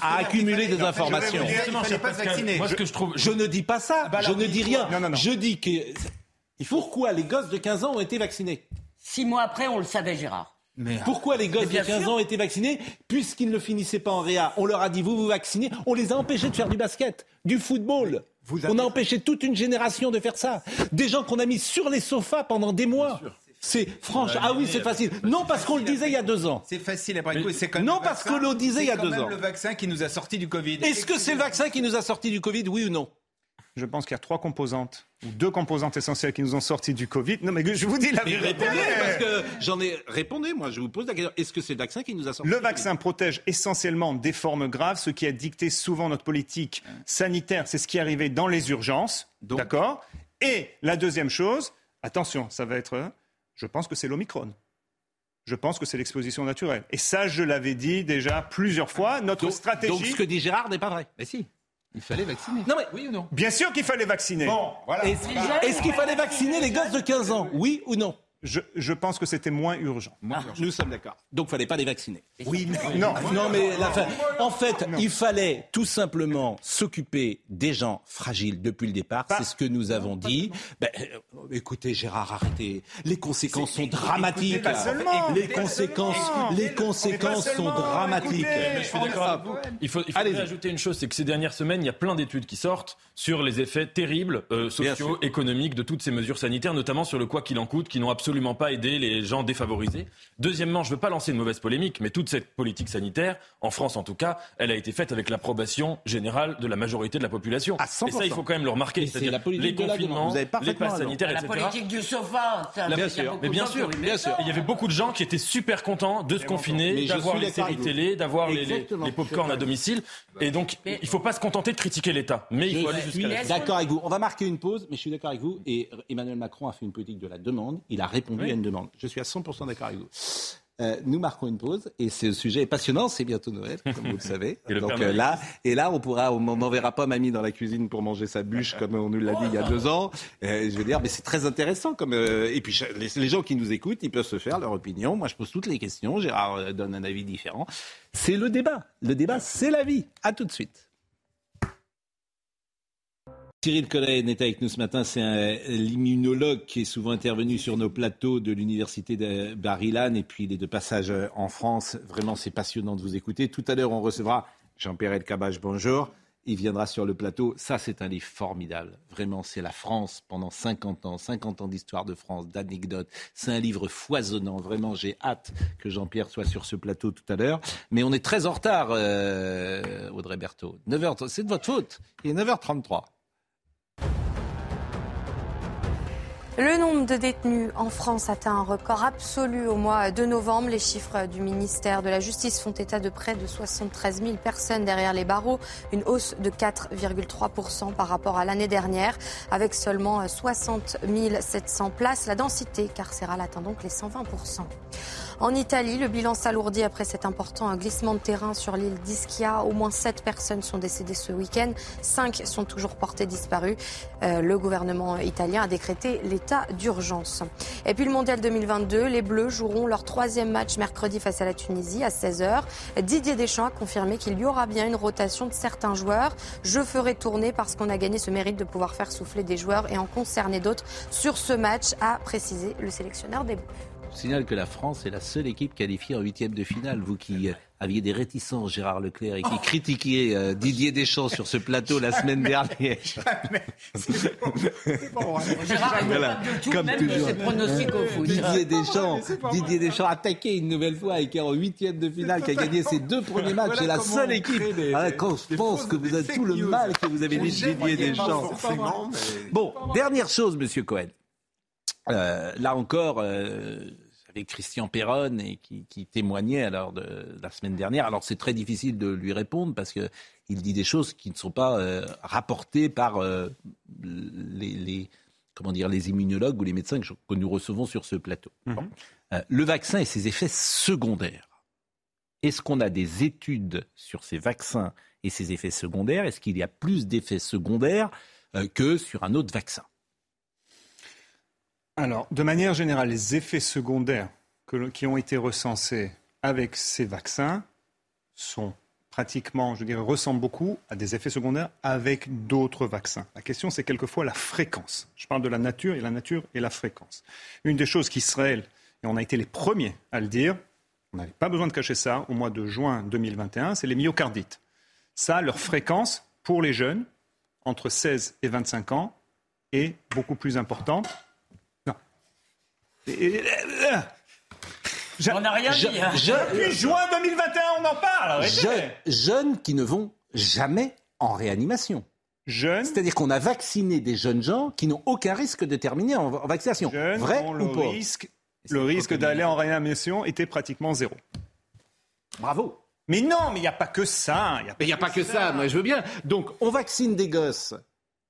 à, accumuler des informations. Moi, ce que je trouve, je ne dis pas ça. Ah bah je ne dis rien. Je dis que pourquoi les gosses de 15 ans ont été vaccinés? Six mois après, on le savait, Gérard. Mais Pourquoi les gosses de 15 ans ont été vaccinés puisqu'ils ne finissaient pas en réa? On leur a dit vous vous vaccinez. On les a empêchés de faire du basket, du football. On a empêché toute une génération de faire ça. Des gens qu'on a mis sur les sofas pendant des mois. C'est franchement. Ah oui, c'est facile. Non, parce qu'on le disait il y a deux ans. C'est facile après c'est Non, parce qu'on le disait il y a deux ans. C'est le vaccin qui nous a sorti du Covid. Est-ce que c'est le vaccin qui nous a sorti du Covid, oui ou non? Je pense qu'il y a trois composantes, ou deux composantes essentielles qui nous ont sorti du Covid. Non, mais je vous dis la vérité. parce que j'en ai répondu, moi, je vous pose la question. Est-ce que c'est le vaccin qui nous a sorti Le vaccin protège essentiellement des formes graves, ce qui a dicté souvent notre politique sanitaire. C'est ce qui est arrivé dans les urgences. D'accord? Et la deuxième chose, attention, ça va être je pense que c'est l'Omicron. Je pense que c'est l'exposition naturelle. Et ça, je l'avais dit déjà plusieurs fois. Notre stratégie. Donc ce que dit Gérard n'est pas vrai. Mais si. Il fallait vacciner. Non mais oui ou non? Bien sûr qu'il fallait vacciner. Bon, voilà. Est-ce qu'il fallait vacciner les gosses de 15 ans? Oui ou non? Je, pense que c'était moins urgent. Nous sommes d'accord. Donc, il fallait pas les vacciner. Oui, non. Non, mais en fait, il fallait tout simplement s'occuper des gens fragiles depuis le départ. C'est ce que nous avons dit. Ben, euh, écoutez, Gérard, arrêtez. Les conséquences sont dramatiques. Les conséquences, les conséquences sont dramatiques. je suis d'accord Il faut, ajouter une chose, c'est que ces dernières semaines, il y a plein d'études qui sortent sur les effets terribles euh, sociaux, économiques de toutes ces mesures sanitaires, notamment sur le quoi qu'il en coûte, qui n'ont absolument absolument pas aider les gens défavorisés. Deuxièmement, je ne veux pas lancer une mauvaise polémique, mais toute cette politique sanitaire, en France en tout cas, elle a été faite avec l'approbation générale de la majorité de la population. Et ça, il faut quand même le remarquer. C'est la politique les confinements, les passes sanitaires, etc. La politique du sofa. Ça bien sûr, mais bien sûr, bien sûr. Il y avait beaucoup de gens qui étaient super contents de se confiner, d'avoir les séries télé, d'avoir les, les, pop-corn à domicile. Et donc, il ne faut pas se contenter de critiquer l'État, mais il faut aller jusqu'à la D'accord avec vous. On va marquer une pause, mais je suis d'accord avec vous. Et Emmanuel Macron a fait une politique de la demande. Il a répondu à une demande. Je suis à 100% d'accord avec vous. Euh, nous marquons une pause et ce sujet est passionnant. C'est bientôt Noël, comme vous le savez. Donc euh, là, et là, on pourra, on n'enverra pas mamie dans la cuisine pour manger sa bûche comme on nous l'a dit il y a deux ans. Euh, je veux dire, mais c'est très intéressant. Comme et puis les, les, gens qui nous écoutent, ils peuvent se faire leur opinion. Moi, je pose toutes les questions. Gérard donne un avis différent. C'est le débat. Le débat, c'est la vie. À tout de suite. Cyril Collet est avec nous ce matin. C'est l'immunologue qui est souvent intervenu sur nos plateaux de l'université de Barilan et puis il est de passage en France. Vraiment, c'est passionnant de vous écouter. Tout à l'heure, on recevra Jean-Pierre Elkabach. Bonjour. Il viendra sur le plateau. Ça, c'est un livre formidable. Vraiment, c'est la France pendant 50 ans, 50 ans d'histoire de France, d'anecdotes. C'est un livre foisonnant. Vraiment, j'ai hâte que Jean-Pierre soit sur ce plateau tout à l'heure. Mais on est très en retard, euh, Audrey Berthaud. 9h, c'est de votre faute. Il est 9h33. Le nombre de détenus en France atteint un record absolu au mois de novembre. Les chiffres du ministère de la Justice font état de près de 73 000 personnes derrière les barreaux, une hausse de 4,3% par rapport à l'année dernière, avec seulement 60 700 places. La densité carcérale atteint donc les 120%. En Italie, le bilan s'alourdit après cet important glissement de terrain sur l'île d'Ischia. Au moins 7 personnes sont décédées ce week-end. 5 sont toujours portées disparues. Euh, le gouvernement italien a décrété l'état d'urgence. Et puis le mondial 2022, les Bleus joueront leur troisième match mercredi face à la Tunisie à 16h. Didier Deschamps a confirmé qu'il y aura bien une rotation de certains joueurs. Je ferai tourner parce qu'on a gagné ce mérite de pouvoir faire souffler des joueurs et en concerner d'autres sur ce match, a précisé le sélectionneur des Bleus. Signale que la France est la seule équipe qualifiée en huitième de finale. Vous qui aviez des réticences, Gérard Leclerc, et qui critiquiez euh, Didier Deschamps sur ce plateau la semaine dernière. voilà, comme toujours. Didier Deschamps, Didier Deschamps attaqué une nouvelle fois et qui est en huitième de finale, qui a gagné ses deux premiers matchs. C'est la seule équipe. Ah, quand je pense que vous avez tout le mal que vous avez dit Didier Deschamps. Bon, dernière chose, Monsieur Cohen. Euh, là encore, euh, avec Christian Perron et qui, témoignait alors de, la semaine dernière. Alors c'est très difficile de lui répondre parce qu'il dit des choses qui ne sont pas euh, rapportées par les, comment dire les immunologues ou les médecins que, nous recevons sur ce plateau. Mhm. le vaccin et ses effets secondaires. Est-ce qu'on a des études sur ces vaccins et ses effets secondaires? Est-ce qu'il y a plus d'effets secondaires que sur un autre vaccin? Alors, de manière générale, les effets secondaires qui ont été recensés avec ces vaccins sont pratiquement, je dirais, ressemblent beaucoup à des effets secondaires avec d'autres vaccins. La question, c'est quelquefois la fréquence. Je parle de la nature et la nature et la fréquence. Une des choses qu'Israël, et on a été les premiers à le dire, on n'avait pas besoin de cacher ça, au mois de juin 2021, c'est les myocardites. Ça, leur fréquence pour les jeunes, entre 16 et 25 ans, est beaucoup plus importante on n'a rien dit. Hein. Depuis juin 2021, on en parle. jeunes qui ne vont jamais en réanimation. Jeunes. C'est-à-dire qu'on a vacciné des jeunes gens qui n'ont aucun risque de terminer en, vaccination. Vrai ou le pas risque, Le risque d'aller en réanimation était pratiquement zéro. Bravo. Mais non, mais il n'y a pas que ça. Il n'y a, pas, que, ça. Moi, je veux bien. Donc, on vaccine des gosses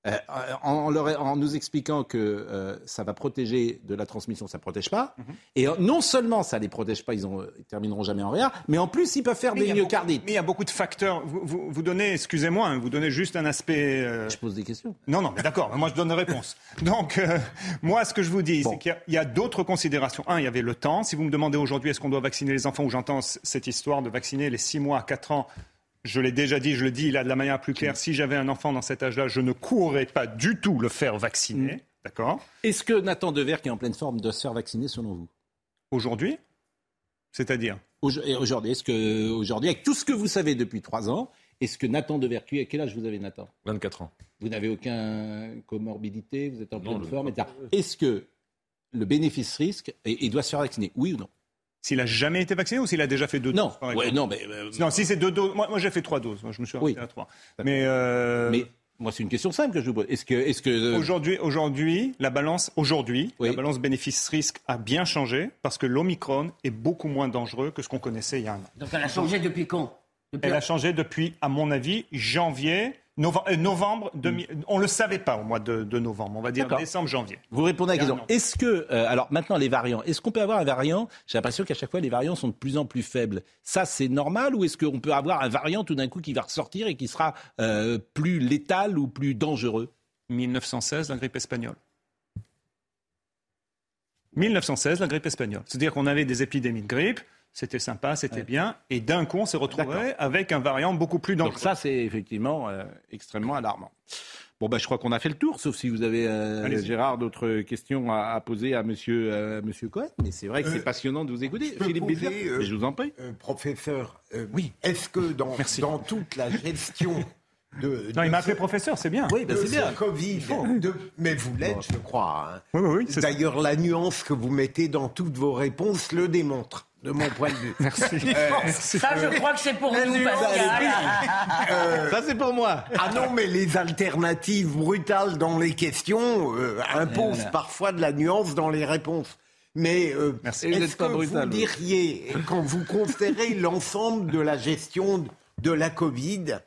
euh, en, en, nous expliquant que euh, ça va protéger de la transmission, ça ne protège pas. Mhm. Et non seulement ça ne les protège pas, ils, ne termineront jamais en rien, mais en plus ils peuvent faire des myocardites. Mais il y a beaucoup de facteurs. Vous, vous, donnez, excusez-moi, hein, vous donnez juste un aspect. Euh, je pose des questions. Non, non, mais d'accord, moi je donne des réponses. Donc, moi ce que je vous dis, c'est qu'il y a, a d'autres considérations. Un, il y avait le temps. Si vous me demandez aujourd'hui est-ce qu'on doit vacciner les enfants, ou j'entends cette histoire de vacciner les 6 mois à 4 ans je l'ai déjà dit, je le dis là de la manière plus claire, si j'avais un enfant dans cet âge-là, je ne courrais pas du tout le faire vacciner. Mm. D'accord? Est-ce que Nathan Dever, qui est en pleine forme, doit se faire vacciner selon vous? Aujourd'hui? C'est-à-dire? Aujourd'hui, est-ce que aujourd'hui, avec tout ce que vous savez depuis trois ans, est-ce que Nathan Dever, à quel âge vous avez Nathan? 24 ans. Vous n'avez aucun comorbidité, vous êtes en pleine forme, etc. Est-ce que le bénéfice risque, il doit se faire vacciner, oui ou non? S'il a jamais été vacciné ou s'il a déjà fait deux non. doses non, mais euh, non, si c'est deux doses, moi, moi j'ai fait trois doses. Moi, je me suis arrêté à trois. Mais, euh... mais moi c'est une question simple que je vous pose. Est-ce que, est-ce que euh, aujourd'hui, aujourd'hui, la balance, aujourd'hui, la balance bénéfice-risque a bien changé parce que l'omicron est beaucoup moins dangereux que ce qu'on connaissait il y a un an. Donc elle a changé depuis quand? Elle a changé depuis, à mon avis, janvier novembre, mm. on ne le savait pas au mois de, novembre, on va dire décembre, janvier. Vous répondez à la question. Est-ce que, euh, alors maintenant les variants, est-ce qu'on peut avoir un variant J'ai l'impression qu'à chaque fois les variants sont de plus en plus faibles. Ça c'est normal ou est-ce qu'on peut avoir un variant tout d'un coup qui va ressortir et qui sera euh, plus létal ou plus dangereux? 1916, la grippe espagnole. 1916, la grippe espagnole. C'est-à-dire qu'on avait des épidémies de grippe, c'était sympa, c'était bien, et d'un coup, on s'est retrouvé avec un variant beaucoup plus dangereux. Donc ça, c'est effectivement euh, extrêmement alarmant. Bon, bah, je crois qu'on a fait le tour, sauf si vous avez, euh, Gérard, d'autres questions à, poser à Monsieur, euh, Monsieur Cohen. Mais c'est vrai que c'est passionnant de vous écouter. Philippe poser, je vous en prie. professeur, oui. est-ce que dans, dans toute la gestion de, non, il m'a appelé professeur, c'est bien. Oui, ben c'est bien. Covid, mais vous l'êtes, je crois. Hein. Oui, oui, oui, D'ailleurs, la nuance que vous mettez dans toutes vos réponses le démontre de mon point de vue. Merci. Euh, ça, je crois que c'est pour nous, Pascal. Euh, ça, c'est pour moi. Ah non, mais les alternatives brutales dans les questions euh, imposent parfois de la nuance dans les réponses. Mais est-ce que vous diriez, quand vous considérez l'ensemble de la gestion de la Covid,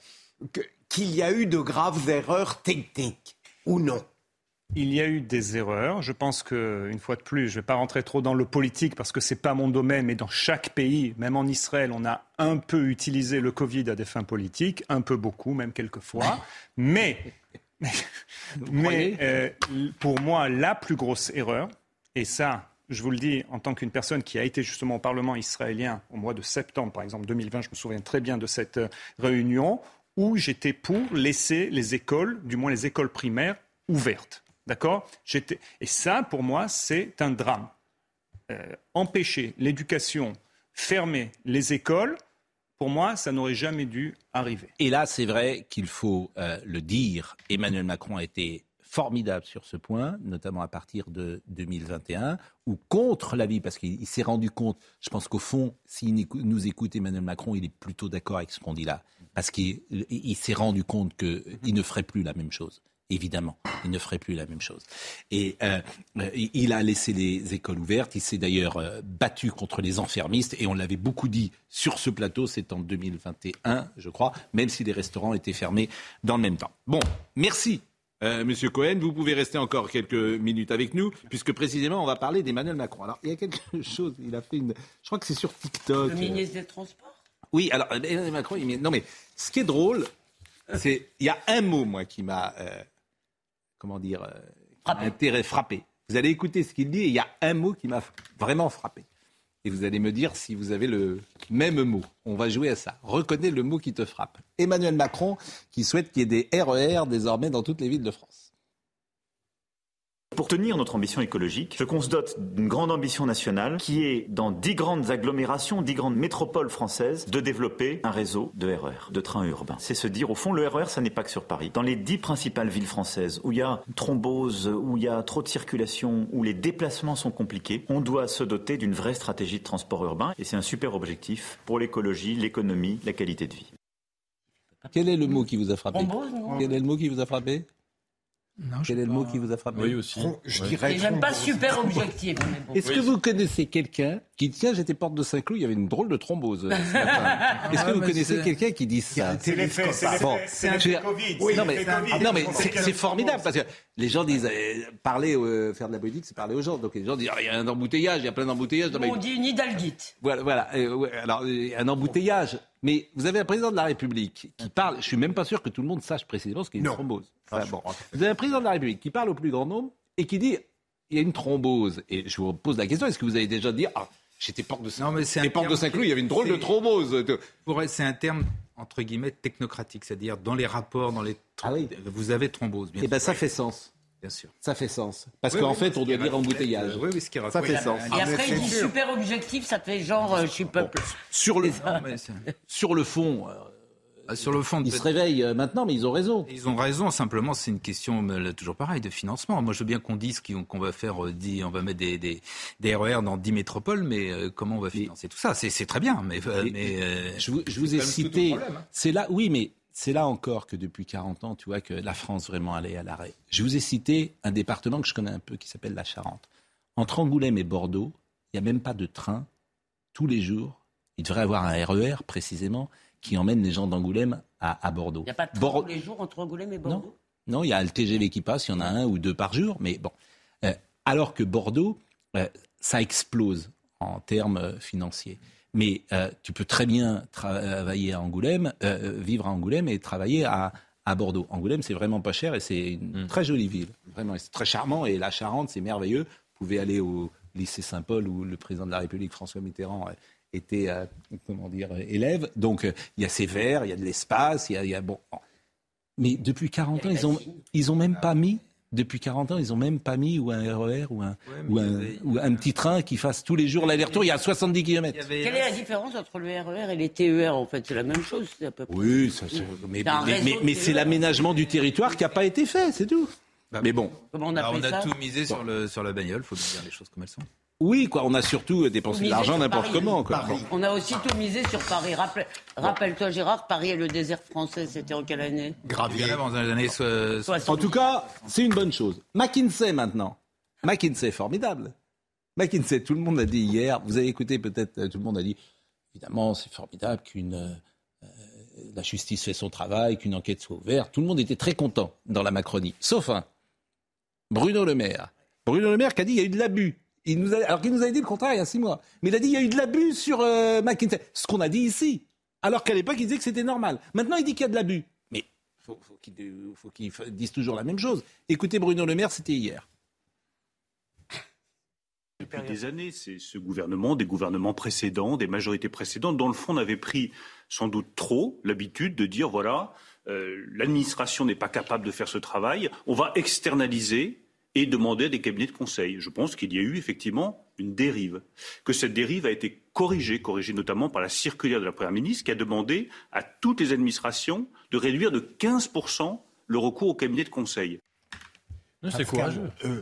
qu'il y a eu de graves erreurs techniques ou non? Il y a eu des erreurs. Je pense qu'une fois de plus, je ne vais pas rentrer trop dans le politique parce que ce n'est pas mon domaine, mais dans chaque pays, même en Israël, on a un peu utilisé le Covid à des fins politiques, un peu beaucoup, même quelquefois. mais, mais, euh, pour moi, la plus grosse erreur, et ça, je vous le dis en tant qu'une personne qui a été justement au Parlement israélien au mois de septembre, par exemple 2020, je me souviens très bien de cette euh, réunion où j'étais pour laisser les écoles, du moins les écoles primaires, ouvertes. D'accord? Et ça, pour moi, c'est un drame. empêcher l'éducation, fermer les écoles, pour moi, ça n'aurait jamais dû arriver. Et là, c'est vrai qu'il faut le dire. Emmanuel Macron a été formidable sur ce point, notamment à partir de 2021, ou contre l'avis, parce qu'il s'est rendu compte, je pense qu'au fond, s'il nous écoute Emmanuel Macron, il est plutôt d'accord avec ce qu'on dit là, parce qu'il s'est rendu compte qu'il ne ferait plus la même chose. Évidemment, il ne ferait plus la même chose. Et euh, il a laissé les écoles ouvertes. Il s'est d'ailleurs euh, battu contre les enfermistes. Et on l'avait beaucoup dit sur ce plateau, c'est en 2021, je crois, même si les restaurants étaient fermés dans le même temps. Bon, merci euh, Monsieur Cohen, vous pouvez rester encore quelques minutes avec nous, puisque précisément on va parler d'Emmanuel Macron. Alors il y a quelque chose, il a fait une, je crois que c'est sur TikTok. Le ministre des Transports? Oui, alors Emmanuel Macron, il... non mais ce qui est drôle, c'est il y a un mot moi qui m'a, euh, comment dire, euh, frappé. intérêt frappé. Vous allez écouter ce qu'il dit et il y a un mot qui m'a vraiment frappé. Et vous allez me dire si vous avez le même mot. On va jouer à ça. Reconnais le mot qui te frappe. Emmanuel Macron qui souhaite qu'il y ait des RER e désormais dans toutes les villes de France. Pour tenir notre ambition écologique, je qu'on se dote d'une grande ambition nationale qui est, dans dix grandes agglomérations, dix grandes métropoles françaises, de développer un réseau de RER, e de trains urbains. C'est se dire, au fond, le RER, e ça n'est pas que sur Paris. Dans les dix principales villes françaises où il y a thrombose, où il y a trop de circulation, où les déplacements sont compliqués, on doit se doter d'une vraie stratégie de transport urbain. Et c'est un super objectif pour l'écologie, l'économie, la qualité de vie. Quel est le mot qui vous a frappé? Quel est le mot qui vous a frappé? Quel est le mot qui vous a frappé Oui, aussi. Je dirais. J'aime pas super objectif. Est-ce que vous connaissez quelqu'un qui dit Tiens, j'étais porte de Saint-Cloud, il y avait une drôle de thrombose euh, Est-ce que vous connaissez quelqu'un qui dit ça? C'est l'effet Covid. non, mais, c'est formidable parce que les gens disent euh, parler, euh, faire de la politique, c'est parler aux gens. Donc les gens disent ah, il y a un embouteillage, il y a plein d'embouteillages. On dit une hidalguite. Voilà, voilà. alors, un embouteillage. Mais vous avez un président de la République qui parle, je suis même pas sûr que tout le monde sache précisément ce qu'est une thrombose. Vous avez un président de la République qui parle au plus grand nombre et qui dit il y a une thrombose. Et je vous pose la question est-ce que vous avez déjà dit ah, j'étais porte de Saint-Cloud de Saint-Cloud, il y avait une drôle de thrombose. C'est un terme entre guillemets technocratique, c'est-à-dire dans les rapports, dans les ah vous avez thrombose. Bien et eh ben ça fait sens. Bien sûr. Ça fait sens. Parce qu'en fait, on doit dire embouteillage. Oui, oui, ce qui ça fait sens. Et après, il dit super objectif, ça fait genre, euh, je suis peuple. Sur, le, sur le fond, euh, sur le fond, ils se réveillent euh, maintenant, mais ils ont raison. Ils ont raison. Simplement, c'est une question toujours pareil de financement. Moi, je veux bien qu'on dise qu'on va faire, on va mettre des, des, RER e dans 10 métropoles, mais comment on va financer tout ça? C'est très bien, mais, mais je, vous, je vous ai cité. Hein. C'est là, oui, mais c'est là encore que depuis 40 ans, tu vois, que la France vraiment allait à l'arrêt. Je vous ai cité un département que je connais un peu qui s'appelle la Charente. Entre Angoulême et Bordeaux, il n'y a même pas de train tous les jours. Il devrait y avoir un RER précisément qui emmène les gens d'Angoulême à, Bordeaux. Il n'y a pas de tous les jours entre Angoulême et Bordeaux? Non, il y a le TGV qui passe, il y en a un ou deux par jour, mais bon. Euh, alors que Bordeaux, euh, ça explose en termes euh, financiers. Mais euh, tu peux très bien travailler à Angoulême, euh, vivre à Angoulême et travailler à, à Bordeaux. Angoulême, c'est vraiment pas cher et c'est une mm. très jolie ville. Vraiment, c'est très charmant et la Charente, c'est merveilleux. Vous pouvez aller au lycée Saint-Paul où le président de la République, François Mitterrand, euh, était, comment dire, élève. Donc, il y a ces verts, il y a de l'espace, il y a, il y a bon. Mais depuis 40 ans, ils ont, ils ont même pas mis depuis 40 ans, ils n'ont même pas mis ou un RER e ou un, ou, un, ou un, petit train qui fasse tous les jours l'aller-retour. Il y a 70 km. Quelle est la différence entre le RER e et les TER En fait, c'est la même chose. À peu près. Oui, ça, mais, mais, mais, c'est l'aménagement du territoire qui n'a pas été fait, c'est tout. Bah, mais bon. on, a, on a tout misé sur, le, sur la bagnole, il faut dire les choses comme elles sont. Oui, quoi. On a surtout dépensé de l'argent n'importe comment. Quoi. On a aussi tout misé sur Paris. Rappelle-toi, Gérard, Paris et le désert français, c'était en quelle année? Gravier. Dans les années 60. En tout cas, c'est une bonne chose. McKinsey maintenant. McKinsey, formidable. McKinsey, tout le monde a dit hier, vous avez écouté peut-être, euh, tout le monde a dit, évidemment, c'est formidable qu'une euh, la justice fait son travail, qu'une enquête soit ouverte. Tout le monde était très content dans la Macronie, sauf un, Bruno Le Maire. Bruno Le Maire qui a dit il y a eu de l'abus alors qu'il nous avait dit le contraire il y a six mois. Mais il a dit il y a eu de l'abus sur euh, McKinsey. Ce qu'on a dit ici. Alors qu'à l'époque, il disait que c'était normal. Maintenant, il dit qu'il y a de l'abus. Mais faut, faut qu'il dise toujours la même chose. Écoutez, Bruno Le Maire, c'était hier. Depuis des années, c'est ce gouvernement, des gouvernements précédents, des majorités précédentes, dans le fond, on avait pris sans doute trop l'habitude de dire voilà, euh, l'administration n'est pas capable de faire ce travail, on va externaliser et demander à des cabinets de conseil. Je pense qu'il y a eu effectivement une dérive, que cette dérive a été corrigée, corrigée notamment par la circulaire de la Première ministre qui a demandé à toutes les administrations de réduire de 15% le recours aux cabinets de conseil. C'est courageux. Euh,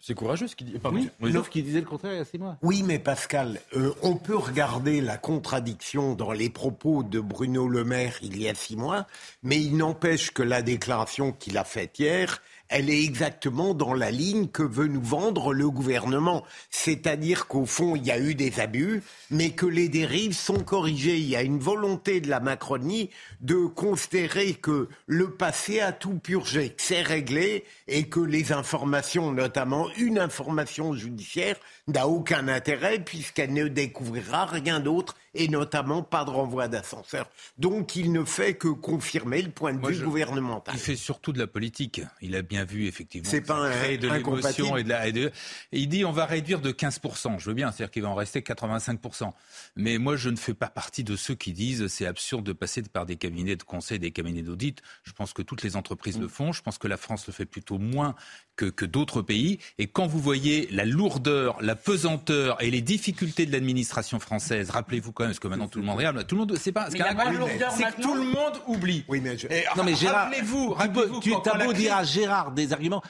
c'est courageux ce qu'il dit. oui, sauf qu'il disait le contraire il y a six mois. Oui, mais Pascal, euh, on peut regarder la contradiction dans les propos de Bruno Le Maire il y a six mois, mais il n'empêche que la déclaration qu'il a faite hier elle est exactement dans la ligne que veut nous vendre le gouvernement. C'est-à-dire qu'au fond, il y a eu des abus, mais que les dérives sont corrigées. Il y a une volonté de la Macronie de considérer que le passé a tout purgé, que c'est réglé et que les informations, notamment une information judiciaire, n'a aucun intérêt puisqu'elle ne découvrira rien d'autre et notamment pas de renvoi d'ascenseur. Donc il ne fait que confirmer le point de vue gouvernemental. Il fait surtout de la politique. Il a bien vu effectivement. C'est pas un, de l'émotion et de la. Et, il dit on va réduire de 15 Je veux bien, c'est-à-dire qu'il va en rester 85% Mais moi je ne fais pas partie de ceux qui disent c'est absurde de passer par des cabinets de conseil, des cabinets d'audit. Je pense que toutes les entreprises le font. Je pense que la France le fait plutôt moins que, que d'autres pays. Et quand vous voyez la lourdeur, la pesanteur et les difficultés de l'administration française, rappelez-vous quand même, parce que maintenant tout le monde regarde, tout le monde, c'est pas, c'est que tout le monde oublie. Oui, mais non, mais Gérard, rappelez-vous, rappelez-vous, tu as beau dire à Gérard des arguments,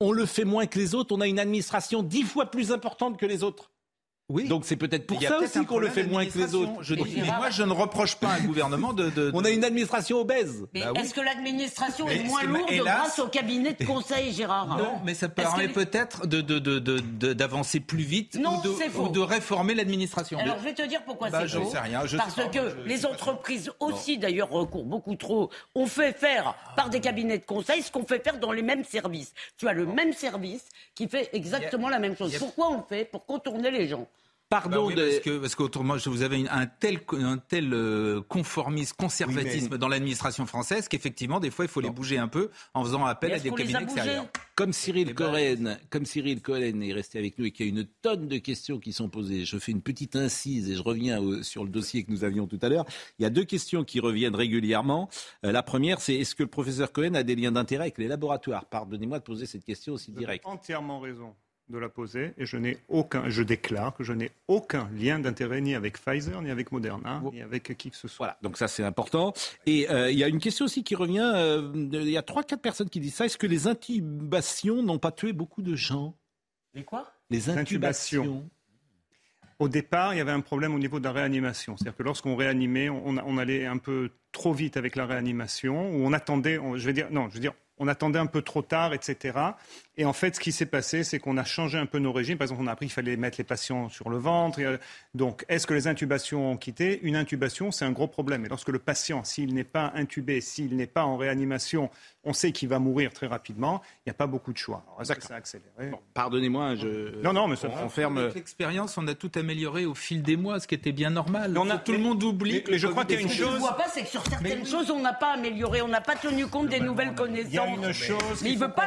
on le fait moins que les autres, on a une administration dix fois plus importante que les autres. Oui. Donc c'est peut-être pour ça aussi qu'on le fait moins que les autres. Je dis, mais moi, je ne reproche pas un gouvernement de, de, On a une administration obèse. Mais bah est-ce que l'administration est moins lourde grâce au cabinet de conseil, Gérard Non, mais ça permet peut-être d'avancer plus vite non, ou, de, réformer l'administration. Alors je vais te dire pourquoi bah, c'est faux. Sais rien, je Parce que les entreprises aussi, d'ailleurs, recourent beaucoup trop. On fait faire par des cabinets de conseil ce qu'on fait faire dans les mêmes services. Tu as le même service qui fait exactement la même chose. Pourquoi on le fait Pour contourner les gens? Pardon bah parce que parce qu'autrement vous avez un tel un tel euh, conformisme, conservatisme dans l'administration française qu'effectivement des fois il faut les bouger un peu en faisant appel à des cabinets extérieurs. Comme Cyril Cohen, comme Cyril Cohen est resté avec nous et qu'il y a une tonne de questions qui sont posées, je fais une petite incise et je reviens sur le dossier que nous avions tout à l'heure. Il y a deux questions qui reviennent régulièrement. Euh, la première, c'est est-ce que le professeur Cohen a des liens d'intérêt avec les laboratoires? Pardonnez-moi de poser cette question aussi directe. Entièrement raison de la poser et je n'ai aucun, je déclare que je n'ai aucun lien d'intérêt ni avec Pfizer, ni avec Moderna, ni avec qui que ce soit. Voilà, donc ça c'est important. Et euh, il y a une question aussi qui revient, euh, il y a trois, quatre personnes qui disent ça. Est-ce que les intubations n'ont pas tué beaucoup de gens? Les quoi? Les intubations. Au départ, il y avait un problème au niveau de la réanimation. C'est-à-dire que lorsqu'on réanimait, on, on, allait un peu trop vite avec la réanimation, ou on attendait, je vais dire, non, je veux dire, on attendait un peu trop tard, etc. Et en fait, ce qui s'est passé, c'est qu'on a changé un peu nos régimes. Par exemple, on a appris qu'il fallait mettre les patients sur le ventre. Donc, est-ce que les intubations ont quitté? Une intubation, c'est un gros problème. Et lorsque le patient, s'il n'est pas intubé, s'il n'est pas en réanimation, on sait qu'il va mourir très rapidement. Il n'y a pas beaucoup de choix. ça accéléré Pardonnez-moi, je. Non, non, mais ça on, ferme. Avec l'expérience, on a tout amélioré au fil des mois, ce qui était bien normal. On a... Tout le monde oublie. Mais, je crois qu'il y a une chose. Ce que je ne vois pas, c'est que sur certaines choses, on n'a pas amélioré. On n'a pas tenu compte des nouvelles connaissances une chose. Mais il veut pas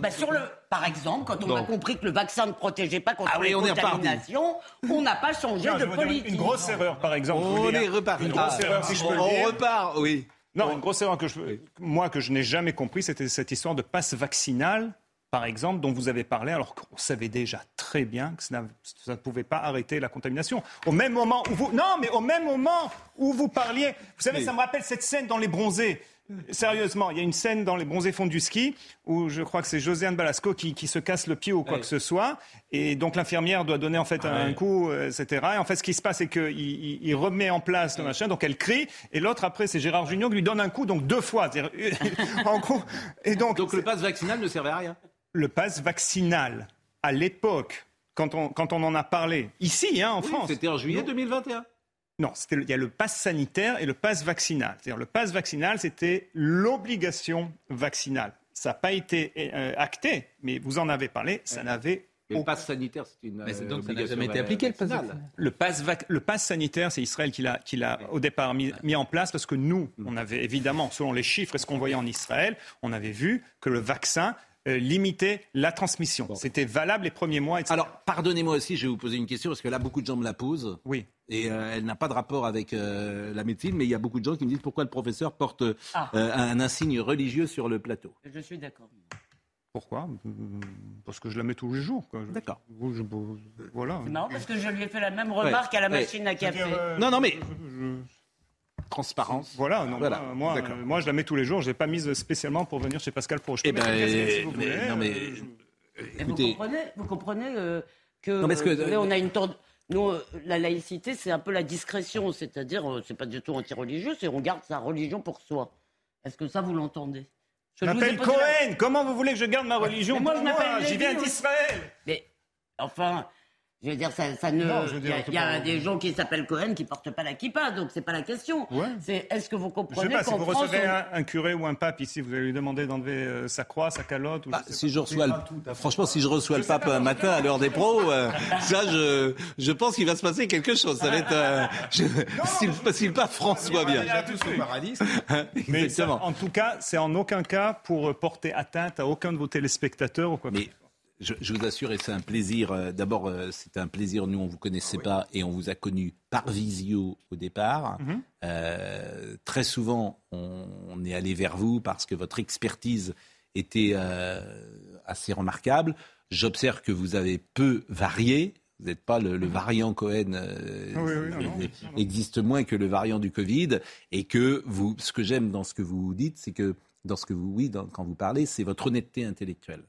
Bah, sur le, par exemple, quand on a compris que le vaccin ne protégeait pas contre ah les contaminations, on n'a pas changé de politique. Une grosse erreur, par exemple. On est reparti. Une grosse erreur, si je peux le dire. On repart, oui. Non, une grosse erreur que je, moi que je n'ai jamais compris, c'était cette histoire de passe vaccinal par exemple, dont vous avez parlé, alors qu'on savait déjà très bien que ça, ne pouvait pas arrêter la contamination. Au même moment où vous, non, mais au même moment où vous parliez, vous savez, ça me rappelle cette scène dans Les Bronzés. Sérieusement, il y a une scène dans les bronzés fonds du ski où je crois que c'est Josiane Balasco qui, se casse le pied ou quoi que ce soit. Et donc l'infirmière doit donner en fait un coup, euh, etc. Et en fait, ce qui se passe, c'est qu'il il, remet en place le machin. Donc elle crie. Et l'autre, après, c'est Gérard Junior qui lui donne un coup, donc deux fois. en. Et donc, donc le passe vaccinal ne servait à rien Le passe vaccinal, à l'époque, quand on, quand on en a parlé, ici, hein, en France. C'était en juillet 2021. Non, il y a le pass sanitaire et le pass vaccinal. C'est-à-dire le pass vaccinal, c'était l'obligation vaccinale. Ça n'a pas été euh, acté, mais vous en avez parlé, ça n'avait le pass sanitaire, c'est une mais donc ça n'a jamais été appliqué le pass Le pass, le pass sanitaire, c'est Israël qui l'a, qui l'a au départ mis, mis, en place parce que nous, on avait évidemment, selon les chiffres et ce qu'on voyait en Israël, on avait vu que le vaccin limiter la transmission. C'était valable les premiers mois. Etc. Alors, pardonnez-moi aussi, je vais vous poser une question, parce que là, beaucoup de gens me la posent. Oui. Et euh, elle n'a pas de rapport avec euh, la médecine, mais il y a beaucoup de gens qui me disent pourquoi le professeur porte ah. un insigne religieux sur le plateau. Je suis d'accord. Pourquoi? Parce que je la mets tous les jours. D'accord. Voilà. C'est marrant parce que je lui ai fait la même remarque à la machine à café. non, non, mais transparence. Voilà, non, Moi, moi, je la mets tous les jours. Je l'ai pas mise spécialement pour venir chez Pascal. Je eh ben, si vous voulez. Non, mais, écoutez... vous comprenez, vous comprenez euh, que, on a une nous, euh, la laïcité, c'est un peu la discrétion, c'est-à-dire, euh, c'est pas du tout anti-religieux, c'est on garde sa religion pour soi. Est-ce que ça, vous l'entendez? Je m'appelle Cohen. Comment vous voulez que je garde ma religion moi, pour moi J'y viens d'Israël. Mais enfin, je veux dire, ça, ça ne. Il y a, des gens qui s'appellent Cohen qui portent pas la kippa, donc c'est pas la question. C'est est-ce que vous comprenez Je sais pas, si vous recevez un, curé ou un pape ici, vous allez lui demander d'enlever euh, sa croix, sa calotte. Ou bah, si je reçois, le... franchement, si je reçois le pape un matin à l'heure des pros, euh, ça, je, je pense qu'il va se passer quelque chose. Ça va être euh, je... si, le pape François vient. tous au paradis. Mais en tout cas, c'est en aucun cas pour porter atteinte à aucun de vos téléspectateurs ou quoi. Mais je, vous assure, et c'est un plaisir. Euh, d'abord, euh, c'est un plaisir. Nous, on vous connaissait ah pas et on vous a connu par visio au départ. Mhm. Euh, très souvent, on, est allé vers vous parce que votre expertise était assez remarquable. J'observe que vous avez peu varié. Vous n'êtes pas le, variant Cohen existe moins que le variant du Covid et que vous, ce que j'aime dans ce que vous dites, c'est que dans ce que vous, oui, quand vous parlez, c'est votre honnêteté intellectuelle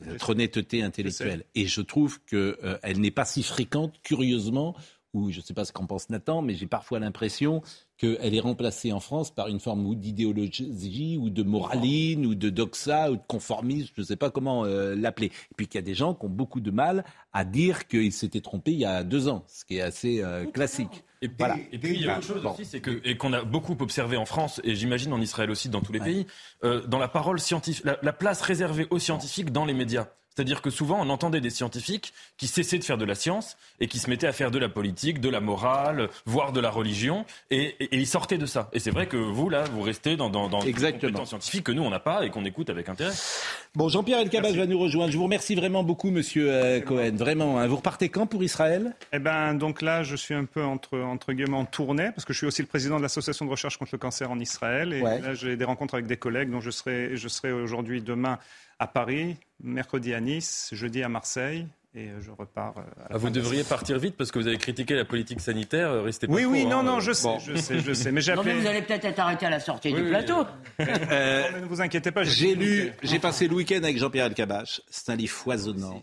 votre honnêteté intellectuelle. Et je trouve qu'elle euh, n'est pas si fréquente, curieusement, ou je ne sais pas ce qu'en pense Nathan, mais j'ai parfois l'impression qu'elle est remplacée en France par une forme d'idéologie ou de moraline ou de doxa ou de conformisme, je ne sais pas comment euh, l'appeler. Et puis qu'il y a des gens qui ont beaucoup de mal à dire qu'ils s'étaient trompés il y a deux ans, ce qui est assez euh, classique. Et puis, et puis il y a autre chose aussi, c'est que et qu'on a beaucoup observé en France et j'imagine en Israël aussi, dans tous les pays, euh, dans la parole scientifique, la, place réservée aux scientifiques dans les médias. C'est-à-dire que souvent, on entendait des scientifiques qui cessaient de faire de la science et qui se mettaient à faire de la politique, de la morale, voire de la religion, et, ils sortaient de ça. Et c'est vrai que vous, là, vous restez dans, dans, dans des compétences scientifiques que nous, on n'a pas et qu'on écoute avec intérêt. Bon, Jean-Pierre Elkabbach va nous rejoindre. Je vous remercie vraiment beaucoup, monsieur euh, Cohen. Vraiment. Hein. Vous repartez quand pour Israël? Eh ben, donc là, je suis un peu entre, entre guillemets en tournée, parce que je suis aussi le président de l'association de recherche contre le cancer en Israël. Et là, j'ai des rencontres avec des collègues dont je serai, je serai aujourd'hui, demain, à Paris, mercredi à Nice, jeudi à Marseille. Et euh, je repars. Euh, ah, vous devriez partir vite parce que vous avez critiqué la politique sanitaire. Euh, restez pas Oui, oui, non, hein. non, je sais, je sais, je sais. Mais j'ai appelé... vous allez peut-être être arrêté à la sortie du plateau. ne vous inquiétez pas. J'ai lu, j'ai passé le week-end avec Jean-Pierre Elkabach. C'est un livre foisonnant.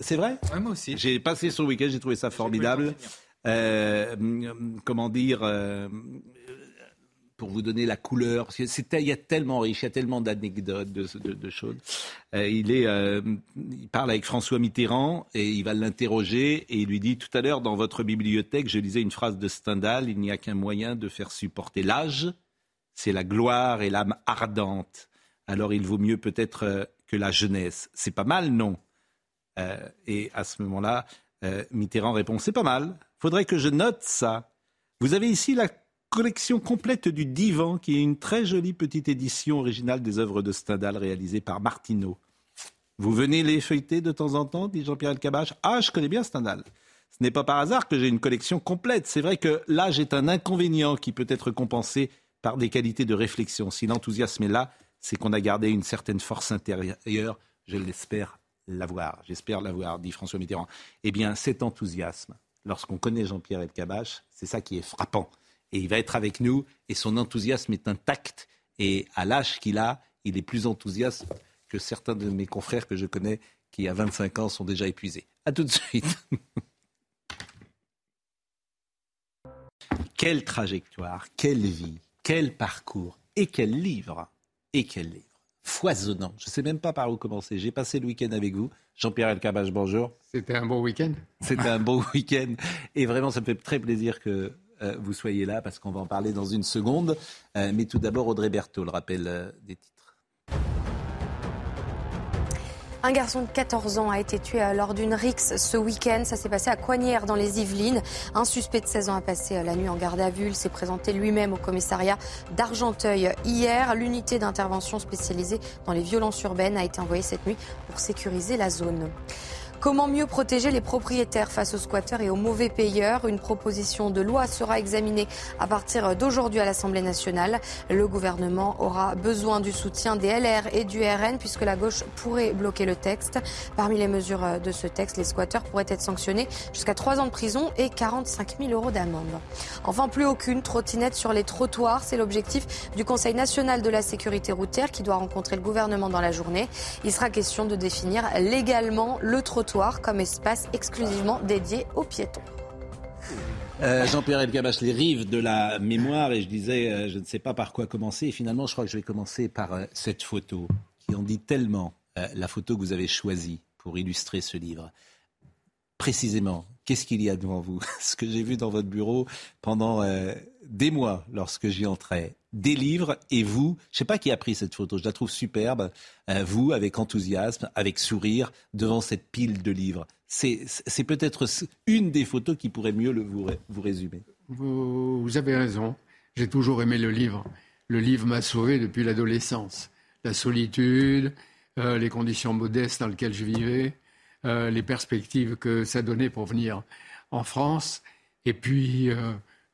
C'est vrai Moi aussi. J'ai passé son week-end, j'ai trouvé ça formidable. comment dire pour vous donner la couleur, il y a tellement riche, il y a tellement d'anecdotes, de, choses. Euh, il, est, euh, il parle avec François Mitterrand et il va l'interroger et il lui dit tout à l'heure dans votre bibliothèque, je lisais une phrase de Stendhal, il n'y a qu'un moyen de faire supporter l'âge, c'est la gloire et l'âme ardente. Alors il vaut mieux peut-être euh, que la jeunesse. C'est pas mal, non? Et à ce moment-là, Mitterrand répond, c'est pas mal. Faudrait que je note ça. Vous avez ici la collection complète du Divan, qui est une très jolie petite édition originale des œuvres de Stendhal réalisées par Martineau. Vous venez les feuilleter de temps en temps, dit Jean-Pierre Elkabbach. Ah, je connais bien Stendhal. Ce n'est pas par hasard que j'ai une collection complète. C'est vrai que l'âge est un inconvénient qui peut être compensé par des qualités de réflexion. Si l'enthousiasme est là, c'est qu'on a gardé une certaine force intérieure. Je l'espère l'avoir. J'espère l'avoir, dit François Mitterrand. Eh bien, cet enthousiasme, lorsqu'on connaît Jean-Pierre Elkabbach, c'est ça qui est frappant et il va être avec nous et son enthousiasme est intact et à l'âge qu'il a, il est plus enthousiaste que certains de mes confrères que je connais qui à 25 ans sont déjà épuisés. À tout de suite. quelle trajectoire, quelle vie, quel parcours et quel livre et quel livre foisonnant. Je ne sais même pas par où commencer. J'ai passé le week-end avec vous. Jean-Pierre Elkabach, bonjour. C'était un beau week-end. C'était un beau week-end. Et vraiment, ça me fait très plaisir que vous soyez là parce qu'on va en parler dans une seconde. Euh, mais tout d'abord, Audrey Berthaud, le rappel euh, des titres. Un garçon de 14 ans a été tué lors d'une rixe ce week-end. Ça s'est passé à Coignières dans les Yvelines. Un suspect de 16 ans a passé la nuit en garde à vue. Il s'est présenté lui-même au commissariat d'Argenteuil hier. L'unité d'intervention spécialisée dans les violences urbaines a été envoyée cette nuit pour sécuriser la zone. Comment mieux protéger les propriétaires face aux squatteurs et aux mauvais payeurs? Une proposition de loi sera examinée à partir d'aujourd'hui à l'Assemblée nationale. Le gouvernement aura besoin du soutien des LR et du RN puisque la gauche pourrait bloquer le texte. Parmi les mesures de ce texte, les squatteurs pourraient être sanctionnés jusqu'à 3 ans de prison et 45 000 euros d'amende. Enfin, plus aucune trottinette sur les trottoirs. C'est l'objectif du Conseil national de la sécurité routière qui doit rencontrer le gouvernement dans la journée. Il sera question de définir légalement le trottoir comme espace exclusivement dédié aux piétons. Euh, Jean-Pierre Elkabach, les rives de la mémoire, et je disais, euh, je ne sais pas par quoi commencer, et finalement, je crois que je vais commencer par euh, cette photo, qui en dit tellement, la photo que vous avez choisie pour illustrer ce livre. Précisément, qu'est-ce qu'il y a devant vous? Ce que j'ai vu dans votre bureau pendant des mois lorsque j'y entrais, des livres et vous, je ne sais pas qui a pris cette photo, je la trouve superbe, euh, vous avec enthousiasme, avec sourire, devant cette pile de livres. C'est peut-être une des photos qui pourrait mieux le, vous, vous résumer. Vous, avez raison, j'ai toujours aimé le livre. Le livre m'a sauvé depuis l'adolescence. La solitude, euh, les conditions modestes dans lesquelles je vivais, euh, les perspectives que ça donnait pour venir en France. Et puis,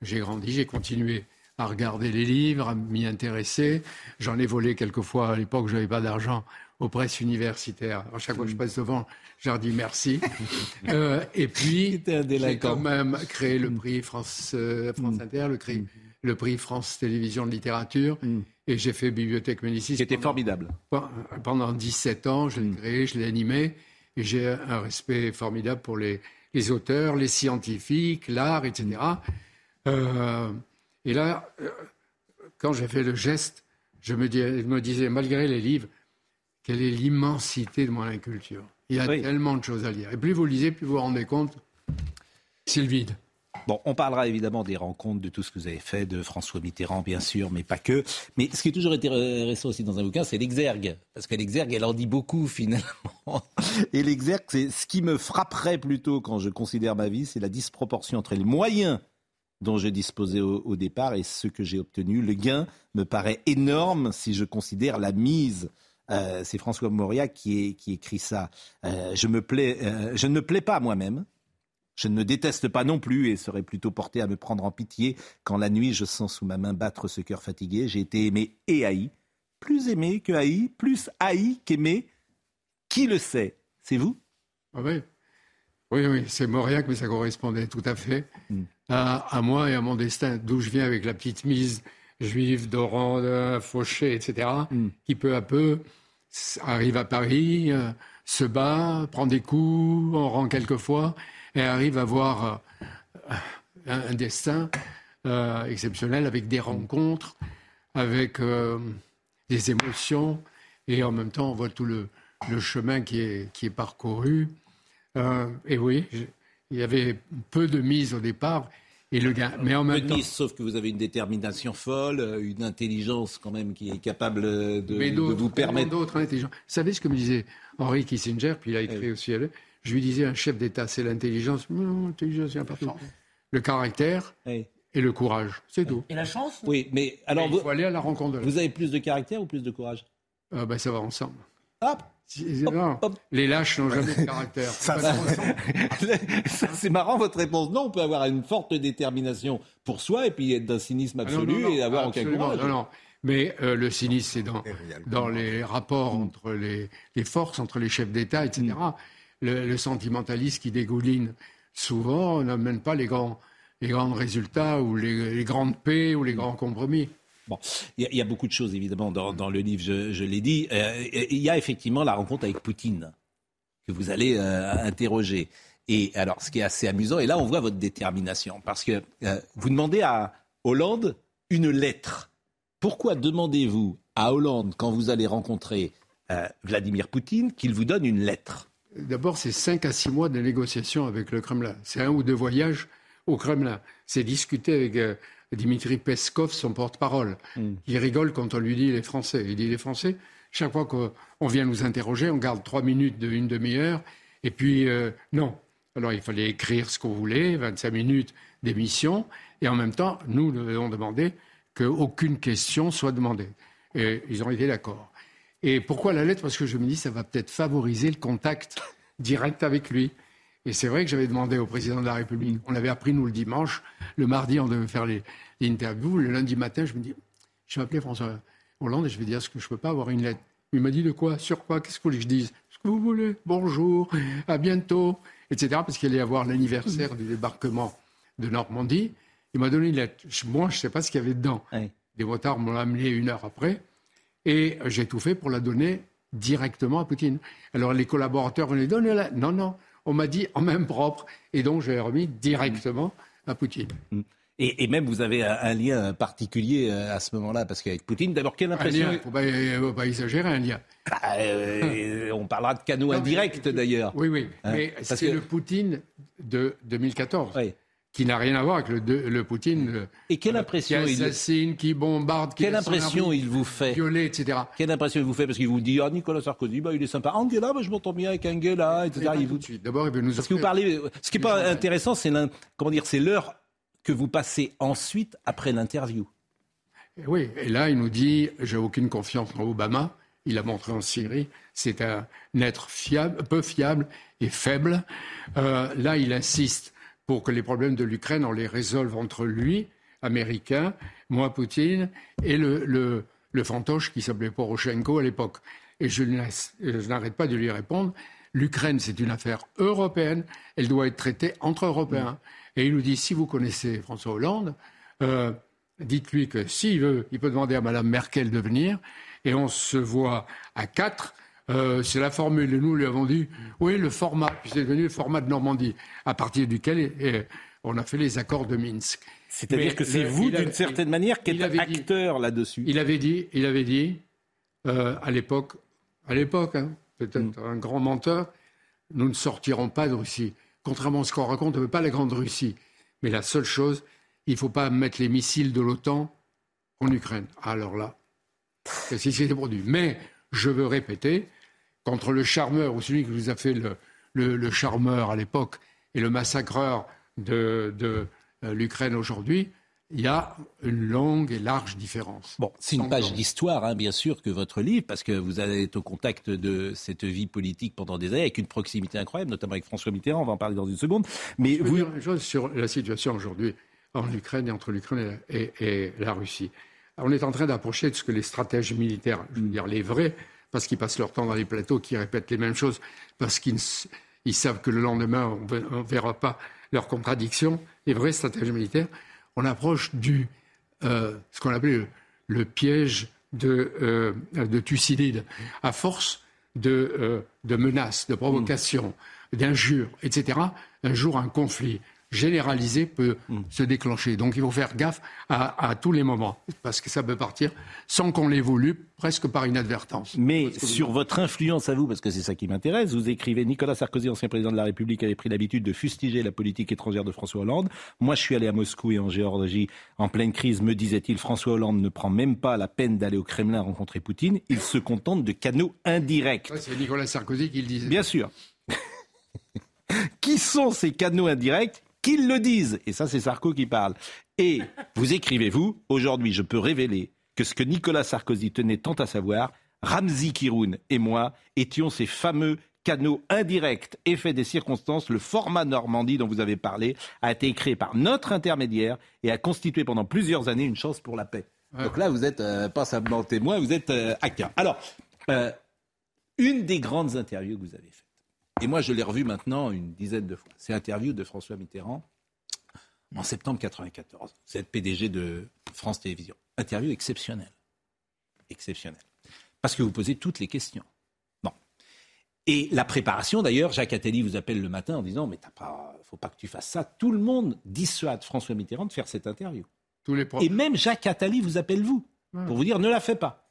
j'ai grandi, j'ai continué à regarder les livres, à m'y intéresser. J'en ai volé quelquefois à l'époque, je n'avais pas d'argent aux presses universitaires. À chaque fois que je passe devant, je leur dis merci. euh, et puis, j'ai quand même créé le prix France, euh, France mm. Inter, le, prix, mm. le prix France Télévision de Littérature, mm. et j'ai fait Bibliothèque Médicis. C'était formidable. Pendant 17 ans, je l'ai créé, je l'ai animé, et j'ai un respect formidable pour les, les auteurs, les scientifiques, l'art, etc. Euh, et là, euh, quand j'ai fait le geste, je me, disais, malgré les livres, quelle est l'immensité de mon inculture. Il y a tellement de choses à lire. Et plus vous lisez, plus vous vous rendez compte, c'est le vide. Bon, on parlera évidemment des rencontres, de tout ce que vous avez fait, de François Mitterrand, bien sûr, mais pas que. Mais ce qui est toujours intéressant aussi dans un bouquin, c'est l'exergue. Parce que l'exergue, elle en dit beaucoup, finalement. Et l'exergue, c'est ce qui me frapperait plutôt quand je considère ma vie, c'est la disproportion entre les moyens dont je disposais au, départ et ce que j'ai obtenu. Le gain me paraît énorme si je considère la mise. Euh, c'est François Moria qui, qui écrit ça. Euh, je, me plais, euh, je ne me plais pas moi-même. Je ne me déteste pas non plus et serais plutôt porté à me prendre en pitié quand la nuit je sens sous ma main battre ce cœur fatigué. J'ai été aimé et haï. Plus aimé que haï, plus haï qu'aimé. Qui le sait? C'est vous? Ah oui. Oui, oui, c'est Mauriac, mais ça correspondait tout à fait. Hmm à, moi et à mon destin, d'où je viens avec la petite mise juive d'Oran, Fauché, etc., mm. qui peu à peu arrive à Paris, euh, se bat, prend des coups, en rend quelquefois, et arrive à avoir euh, un, destin euh, exceptionnel avec des rencontres, avec des émotions, et en même temps on voit tout le, chemin qui est, qui est parcouru. et oui, il y avait peu de mise au départ, et le gain. Mais en même temps... sauf que vous avez une détermination folle, euh, une intelligence quand même qui est capable de, vous permettre. d'autres intelligences. Vous savez ce que me disait Henri Kissinger, puis il a écrit aussi Je lui disais un chef d'État, c'est l'intelligence. Non, l'intelligence, c'est important. Le caractère. Et le courage, c'est tout. Et la chance Oui, mais alors. il faut aller à la rencontre de Vous avez plus de caractère ou plus de courage? Ah, ben, Ça va ensemble. Hop les lâches n'ont jamais de caractère. c'est marrant votre réponse. Non, on peut avoir une forte détermination pour soi et puis être d'un cynisme ah absolu et avoir aucun courage. Non, non. Mais euh, le cynisme, c'est dans, dans les rapports entre les, les, forces, entre les chefs d'État, etc. Mm. Le, sentimentalisme qui dégouline souvent n'amène pas les grands, les grands résultats ou les, les grandes paix ou les grands compromis. Bon, il y, a beaucoup de choses évidemment dans, le livre, je, l'ai dit. Euh, il y a effectivement la rencontre avec Poutine que vous allez euh, interroger. Et alors, ce qui est assez amusant, et là on voit votre détermination, parce que euh, vous demandez à Hollande une lettre. Pourquoi demandez-vous à Hollande, quand vous allez rencontrer Vladimir Poutine, qu'il vous donne une lettre? D'abord, c'est cinq à six mois de négociations avec le Kremlin. C'est un ou deux voyages au Kremlin. C'est discuter avec Dimitri Peskov, son porte-parole. Hmm. Il rigole quand on lui dit les Français. Il dit les Français, chaque fois qu'on vient nous interroger, on garde trois minutes de une demi-heure, et puis euh, non. Alors il fallait écrire ce qu'on voulait, 25 minutes d'émission, et en même temps, nous, nous avons demandé qu'aucune question soit demandée. Et ils ont été d'accord. Et pourquoi la lettre? Parce que je me dis, ça va peut-être favoriser le contact direct avec lui. Et c'est vrai que j'avais demandé au président de la République, on avait appris nous le dimanche, le mardi on devait faire les, interviews, le lundi matin je me dis, je vais appeler François Hollande et je vais dire, est-ce que je ne peux pas avoir une lettre? Il m'a dit de quoi? Sur quoi? Qu'est-ce que vous voulez que je dise? Ce que vous voulez, bonjour, à bientôt, etc. Parce qu'il allait y avoir l'anniversaire du débarquement de Normandie. Il m'a donné une lettre. Moi, je ne sais pas ce qu'il y avait dedans. Des motards m'ont amené une heure après. Et j'ai tout fait pour la donner directement à Poutine. Alors les collaborateurs venaient donner la... Non, non, on m'a dit en même propre. Et donc, je l'ai remis directement à Poutine. Mm. Et, même, vous avez un, lien particulier euh, à ce moment-là, parce qu'avec Poutine, d'abord, quelle impression Il ne faut, pas exagérer, un lien. Bah, euh, on parlera de canot indirect, d'ailleurs. Oui, oui, hein, mais c'est le Poutine de 2014. Qui n'a rien à voir avec le, Poutine et quelle impression qui assassine, qui bombarde, qui quelle impression il vous fait violer, etc. Quelle impression il vous fait parce qu'il vous dit ah Nicolas Sarkozy bah il est sympa Angela bah, je m'entends bien avec Angela etc. Il vous... D'abord il veut nous parce que vous parlez ce qui est pas intéressant c'est comment dire c'est l'heure que vous passez ensuite après l'interview. Oui, et là, il nous dit J'ai aucune confiance en Obama. Il a montré en Syrie. C'est un être fiable, peu fiable et faible. Euh, là, il insiste pour que les problèmes de l'Ukraine, on les résolve entre lui, américain, moi, Poutine, et le, le, fantoche qui s'appelait Poroshenko à l'époque. Et je n'arrête pas de lui répondre l'Ukraine, c'est une affaire européenne. Elle doit être traitée entre Européens. Et il nous dit, si vous connaissez François Hollande, euh, dites-lui que s'il veut, il peut demander à Mme Merkel de venir. Et on se voit à quatre. Euh, c'est la formule. Et nous lui avons dit, oui, le format. Puis c'est devenu le format de Normandie, à partir duquel on a fait les accords de Minsk. C'est-à-dire que c'est vous, d'une certaine manière, qui êtes acteur là-dessus. Il avait dit, il avait dit euh, à l'époque, à l'époque, hein, peut-être mm. un grand menteur, nous ne sortirons pas de Russie contrairement à ce qu'on raconte, on ne veut pas la Grande Russie. Mais la seule chose, il ne faut pas mettre les missiles de l'OTAN en Ukraine. Alors là, c'est ce qui s'est produit? Mais je veux répéter, contre le charmeur, ou celui qui vous a fait le, charmeur à l'époque et le massacreur de euh, l'Ukraine aujourd'hui, il y a une longue et large différence. Bon, c'est une page d'histoire, hein, bien sûr, que votre livre, parce que vous allez être au contact de cette vie politique pendant des années, avec une proximité incroyable, notamment avec François Mitterrand, on va en parler dans une seconde. Mais Je vous... dire une chose sur la situation aujourd'hui en Ukraine et entre l'Ukraine et, la Russie. On est en train d'approcher de ce que les stratèges militaires, je veux dire les vrais, parce qu'ils passent leur temps dans les plateaux, qui répètent les mêmes choses, parce qu'ils savent que le lendemain, on ne verra pas leurs contradictions, les vrais stratèges militaires on approche du euh, ce qu'on appelait le, piège de, euh, de, Thucydide. À force de, euh, de menaces, de provocations, d'injures, etc., un jour un conflit généralisé peut mm. se déclencher. Donc il faut faire gaffe à, tous les moments, parce que ça peut partir sans qu'on voulu, presque par inadvertance. Mais sur votre influence à vous, parce que c'est ça qui m'intéresse, vous écrivez Nicolas Sarkozy, ancien président de la République, avait pris l'habitude de fustiger la politique étrangère de François Hollande. Moi, je suis allé à Moscou et en Géorgie en pleine crise, me disait-il, François Hollande ne prend même pas la peine d'aller au Kremlin rencontrer Poutine, il se contente de canaux indirects. c'est Nicolas Sarkozy qui le disait. Bien sûr. qui sont ces canaux indirects? Qu'ils le disent. Et ça, c'est Sarko qui parle. Et vous écrivez, vous, aujourd'hui, je peux révéler que ce que Nicolas Sarkozy tenait tant à savoir, Ramzi Kiroun et moi étions ces fameux canaux indirects, effet des circonstances, le format Normandie dont vous avez parlé a été créé par notre intermédiaire et a constitué pendant plusieurs années une chance pour la paix. Donc là, vous n'êtes euh, pas simplement témoin, vous êtes euh, acteur. Alors, euh, une des grandes interviews que vous avez faites, et moi, je l'ai revu maintenant une dizaine de fois. C'est l'interview de François Mitterrand en septembre 1994. Vous êtes PDG de France Télévisions. Interview exceptionnelle. Exceptionnelle. Parce que vous posez toutes les questions. Bon. Et la préparation, d'ailleurs, Jacques Attali vous appelle le matin en disant Mais il ne faut pas que tu fasses ça. Tout le monde dissuade François Mitterrand de faire cette interview. Tous les Et même Jacques Attali vous appelle vous pour vous dire Ne la fais pas.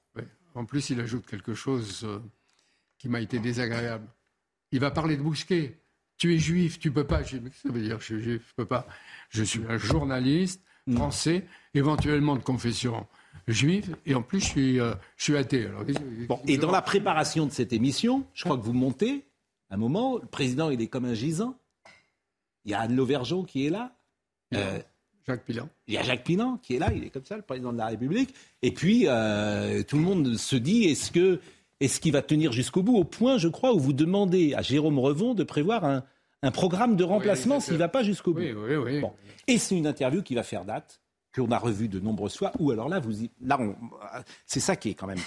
En plus, il ajoute quelque chose euh, qui m'a été désagréable. Il va parler de Bousquet. Tu es juif, tu peux pas. Je ça veut dire je suis juif, je peux pas. Je suis un journaliste mm. français, éventuellement de confession juive, et en plus je suis, euh, je suis athée. et dans la préparation de cette émission, je crois que vous montez, un moment, le président il est comme un gisant. Il y a Anne Lauvergeon qui est là. Euh, Jacques Pilan. Il y a Jacques Pilan qui est là, il est comme ça, le président de la République. Et puis, euh, tout le monde se dit, est-ce que Est-ce qu'il va tenir jusqu'au bout Au point, je crois, où vous demandez à Jérôme Revon de prévoir un, programme de remplacement s'il ne va pas jusqu'au bout. Oui, oui, Et c'est une interview qui va faire date, qu'on a revue de nombreuses fois, ou alors là, vous là c'est ça qui est quand même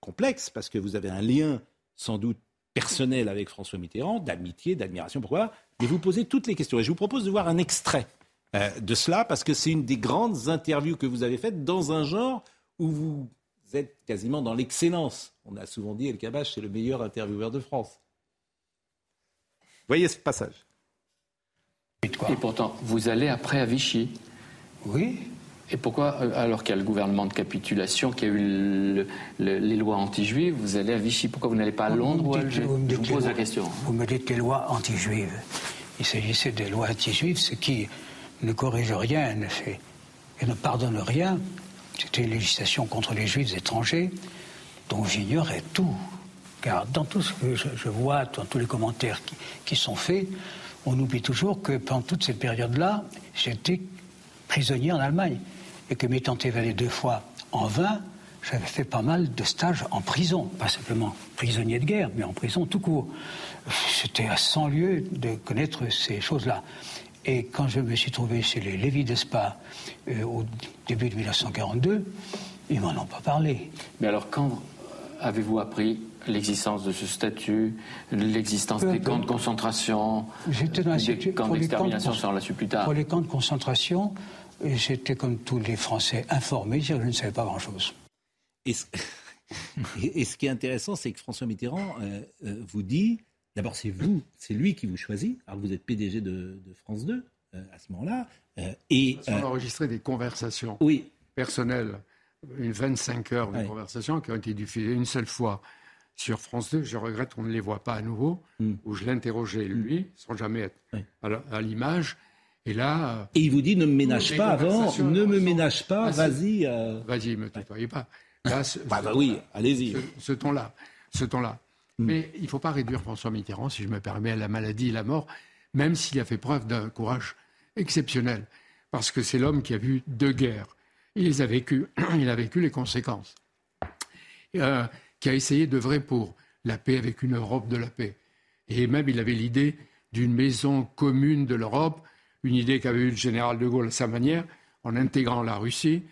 complexe, parce que vous avez un lien sans doute personnel avec François Mitterrand, d'amitié, d'admiration, pourquoi Mais vous posez toutes les questions. Et je vous propose de voir un extrait euh, de cela, parce que c'est une des grandes interviews que vous avez faites dans un genre où vous êtes quasiment dans l'excellence. On a souvent dit El Kabash, c'est le meilleur intervieweur de France. Voyez ce passage. Et pourtant, vous allez après à Vichy. Oui. Et pourquoi, euh, alors qu'il y a le gouvernement de capitulation, qu'il y a eu les lois anti-juives, vous allez à Vichy? Pourquoi vous n'allez pas à Londres ou à Alger? Je vous pose la question. Vous me dites les lois anti-juives. Il s'agissait des lois anti-juives, ce qui ne corrige rien ne fait, et ne pardonne rien. C'était une législation contre les juifs étrangers dont j'ignorais tout. Car dans tout ce que je, vois, dans tous les commentaires qui, sont faits, on oublie toujours que pendant toute cette période-là, j'étais prisonnier en Allemagne. Et que m'étant évadé deux fois en vain, j'avais fait pas mal de stages en prison. Pas simplement prisonnier de guerre, mais en prison tout court. C'était à 100 lieues de connaître ces choses-là. Et quand je me suis trouvé chez les Lévis d'Espa euh, au début de 1942, ils m'en ont pas parlé. Mais alors, quand avez-vous appris l'existence de ce statut, l'existence des camps de concentration, J'étais dans des camps d'extermination, ça on l'a su plus tard. Pour les camps de concentration, j'étais comme tous les Français informé, je ne savais pas grand-chose. Et, ce qui est intéressant, c'est que François Mitterrand euh, euh, vous dit D'abord, c'est vous, c'est lui qui vous choisit. Alors vous êtes PDG de, France 2 euh, à ce moment-là. Euh, et on a euh, enregistré des conversations oui. personnelles, une 25 heures de conversations qui ont été diffusées une seule fois sur France 2. Je regrette qu'on ne les voit pas à nouveau, hmm. où je l'interrogeais lui, hmm. sans jamais être à l'image. Et là. Et il vous dit ne me ménage pas avant, ne me ménage pas, vas-y. Vas-y, me tutoyez pas. Là, bah, bah, oui, allez-y. Ce ton-là, ce ton-là. Mm. Mais il ne faut pas réduire François Mitterrand, si je me permets, à la maladie et la mort, même s'il a fait preuve d'un courage exceptionnel, parce que c'est l'homme qui a vu deux guerres. Il les a vécues, il a vécu les conséquences, euh, qui a essayé d'œuvrer pour la paix avec une Europe de la paix. Et même il avait l'idée d'une maison commune de l'Europe, une idée qu'avait eue le général de Gaulle à sa manière, en intégrant la Russie,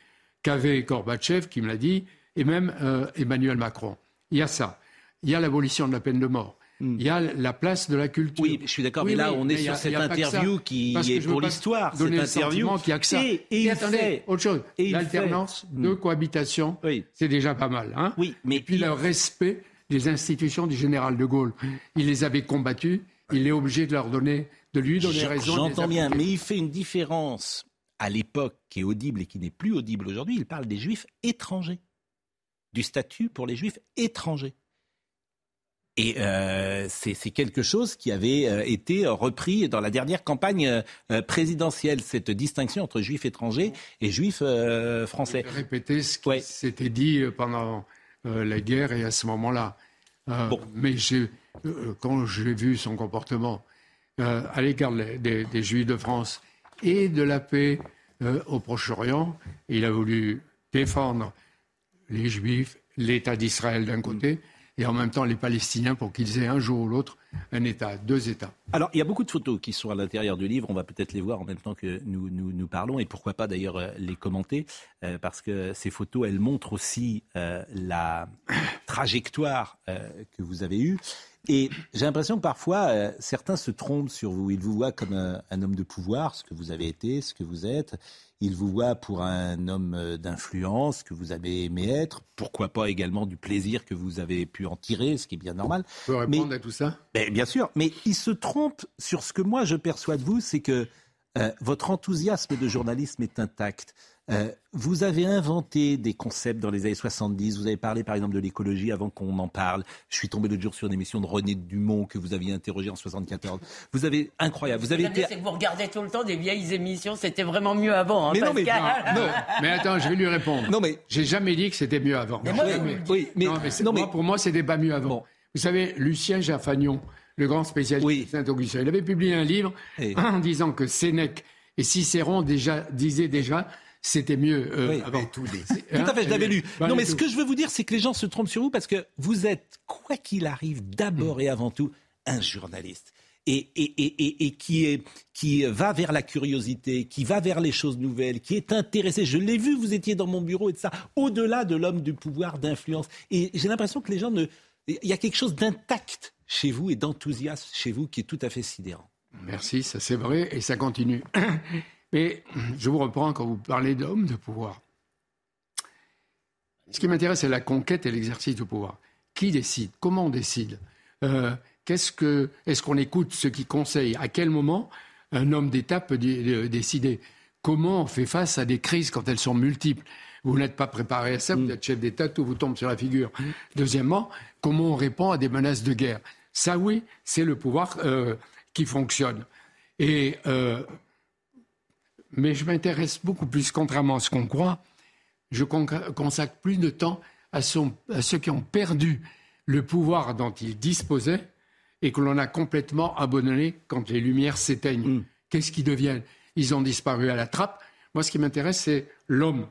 qu'avait Gorbatchev, qui me l'a dit, et même euh, Emmanuel Macron. Il y a ça il y a l'abolition de la peine de mort. Hmm. Il y a la place de la culture. Oui, je suis d'accord, mais là, on est sur cette interview qui est pour l'histoire. Cette interview qui a que ça. Et, et, attendez, autre chose. L'alternance de hmm. cohabitation, c'est déjà pas mal. Hein oui, mais et puis le respect des institutions du général de Gaulle. Il les avait combattues. Il est obligé de leur donner, de lui donner raison. J'entends bien, mais il fait une différence à l'époque qui est audible et qui n'est plus audible aujourd'hui. Il parle des juifs étrangers, du statut pour les juifs étrangers. Et euh, c'est quelque chose qui avait euh, été repris dans la dernière campagne euh, présidentielle, cette distinction entre juifs étrangers et juifs français. Répéter ce qui s'était dit pendant la guerre et à ce moment-là. Mais quand j'ai vu son comportement à l'égard des, des, Juifs de France et de la paix au Proche-Orient, il a voulu défendre les Juifs, l'État d'Israël d'un côté et en même temps les Palestiniens pour qu'ils aient un jour ou l'autre un État, deux États. Alors, il y a beaucoup de photos qui sont à l'intérieur du livre. On va peut-être les voir en même temps que nous, nous, parlons et pourquoi pas d'ailleurs euh, les commenter euh, parce que ces photos, elles montrent aussi euh, la trajectoire que vous avez eue. Et j'ai l'impression que parfois, certains se trompent sur vous. Ils vous voient comme un, homme de pouvoir, ce que vous avez été, ce que vous êtes. Il vous voit pour un homme euh, d'influence que vous avez aimé être. Pourquoi pas également du plaisir que vous avez pu en tirer, ce qui est bien normal. Je peux répondre à tout ça? Ben, Bien sûr. Mais il se trompe sur ce que moi je perçois de vous, c'est que euh, votre enthousiasme de journalisme est intact. Euh, vous avez inventé des concepts dans les années 70. Vous avez parlé par exemple de l'écologie avant qu'on en parle. Je suis tombé l'autre jour sur une émission de René Dumont que vous aviez interrogé en 74. Vous avez incroyable. Vous avez été... C'est que vous regardez tout le temps des vieilles émissions. C'était vraiment mieux avant. Hein, mais, non, mais, non, mais attends, je vais lui répondre. Non mais j'ai jamais dit que c'était mieux avant. Mais moi, oui, mais, non, mais, pour moi c'était pas mieux avant. Vous savez, Lucien Jaffagnon, le grand spécialiste de Saint-Augustin, il avait publié un livre en disant que Sénèque et Cicéron déjà, disaient déjà c'était mieux oui, avant. Tout, tout à fait, je l'avais lu. non, mais ce que je veux vous dire, c'est que les gens se trompent sur vous parce que vous êtes, quoi qu'il arrive, d'abord et avant tout, un journaliste. Et, et, et, et, qui, est, qui va vers la curiosité, qui va vers les choses nouvelles, qui est intéressé. Je l'ai vu, vous étiez dans mon bureau et de ça, au-delà de l'homme du pouvoir, d'influence. Et j'ai l'impression que les gens ne. Il y a quelque chose d'intact chez vous et d'enthousiasme chez vous qui est tout à fait sidérant. Merci, ça c'est vrai et ça continue. Mais je vous reprends quand vous parlez d'hommes de pouvoir. Ce qui m'intéresse, c'est la conquête et l'exercice du pouvoir. Qui décide? Comment on décide? Euh, Qu'est-ce que Est-ce qu'on écoute ceux qui conseillent À quel moment un homme d'État peut décider? Comment on fait face à des crises quand elles sont multiples? Vous n'êtes pas préparé à ça, vous êtes chef d'État, tout vous tombe sur la figure. Deuxièmement, comment on répond à des menaces de guerre? Ça, oui, c'est le pouvoir euh, qui fonctionne. Et, euh, mais je m'intéresse beaucoup plus, contrairement à ce qu'on croit, je consacre plus de temps à, à ceux qui ont perdu le pouvoir dont ils disposaient et que l'on a complètement abandonné quand les lumières s'éteignent. Mm. Qu'est-ce qu'ils deviennent Ils ont disparu à la trappe. Moi, ce qui m'intéresse, c'est l'homme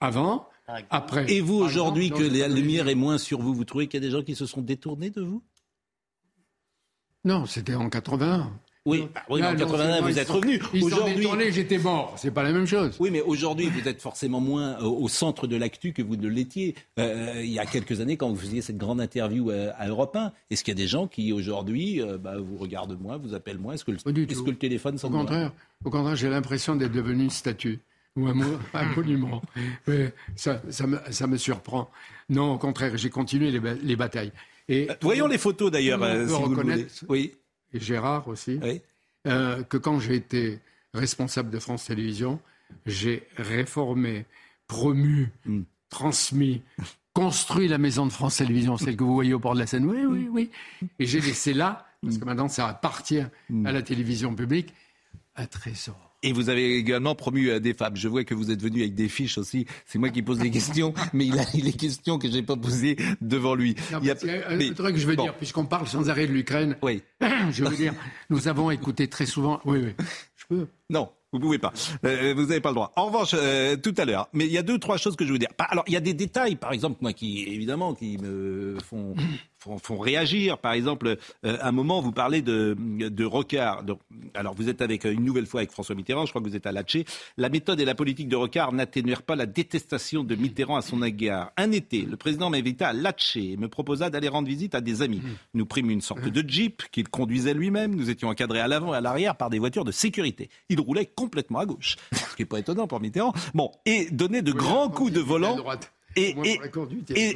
avant, après. Et vous, aujourd'hui, que la lumière est moins sur vous, vous trouvez qu'il y a des gens qui se sont détournés de vous? Non, c'était en 81. Oui, bah oui en 81, vous êtes revenu. Aujourd'hui, j'étais mort. C'est pas la même chose. Oui, mais aujourd'hui, vous êtes forcément moins au centre de l'actu que vous ne l'étiez euh, il y a quelques années quand vous faisiez cette grande interview euh, à Europe 1. Est-ce qu'il y a des gens qui aujourd'hui euh, bah, vous regardent moins, vous appellent moins? Est-ce que, le, est que le téléphone Au contraire, au contraire, j'ai l'impression d'être devenu une statue ou un, monument. ça, ça, me, ça, me, surprend. Non, au contraire, j'ai continué les, les batailles. Et, Voyons les photos d'ailleurs. Si vous oui et Gérard aussi, euh, que quand j'ai été responsable de France Télévisions, j'ai réformé, promu, hmm. transmis, construit la maison de France Télévisions, celle que vous voyez au bord de la Seine. Oui, oui, oui. Et j'ai laissé là, parce que hmm. maintenant ça appartient hmm. à la télévision publique, un trésor. Et vous avez également promu euh, des femmes. Je vois que vous êtes venu avec des fiches aussi. C'est moi qui pose des questions, mais il a les questions que j'ai pas posées devant lui. il y a un truc que je veux dire, puisqu'on parle sans arrêt de l'Ukraine. Oui. Je veux dire, nous avons écouté très souvent. Oui, oui. Je peux. Non. Vous pouvez pas. Euh, vous n'avez pas le droit. En revanche, euh, tout à l'heure, mais il y a deux trois choses que je veux dire. Alors, il y a des détails, par exemple, moi, qui évidemment, qui me font font, réagir. Par exemple, euh, à un moment, vous parlez de, de Rocard. alors, vous êtes avec une nouvelle fois avec François Mitterrand, je crois que vous êtes à Latché. La méthode et la politique de Rocard n'atténuèrent pas la détestation de Mitterrand à son égard. Un été, le président m'invita à Latché et me proposa d'aller rendre visite à des amis. Nous prîmes une sorte de jeep qu'il conduisait lui-même. Nous étions encadrés à l'avant et à l'arrière par des voitures de sécurité. Il roulait complètement à gauche, ce qui n'est pas étonnant pour Mitterrand. Bon, et donnait de grands coups de volant et,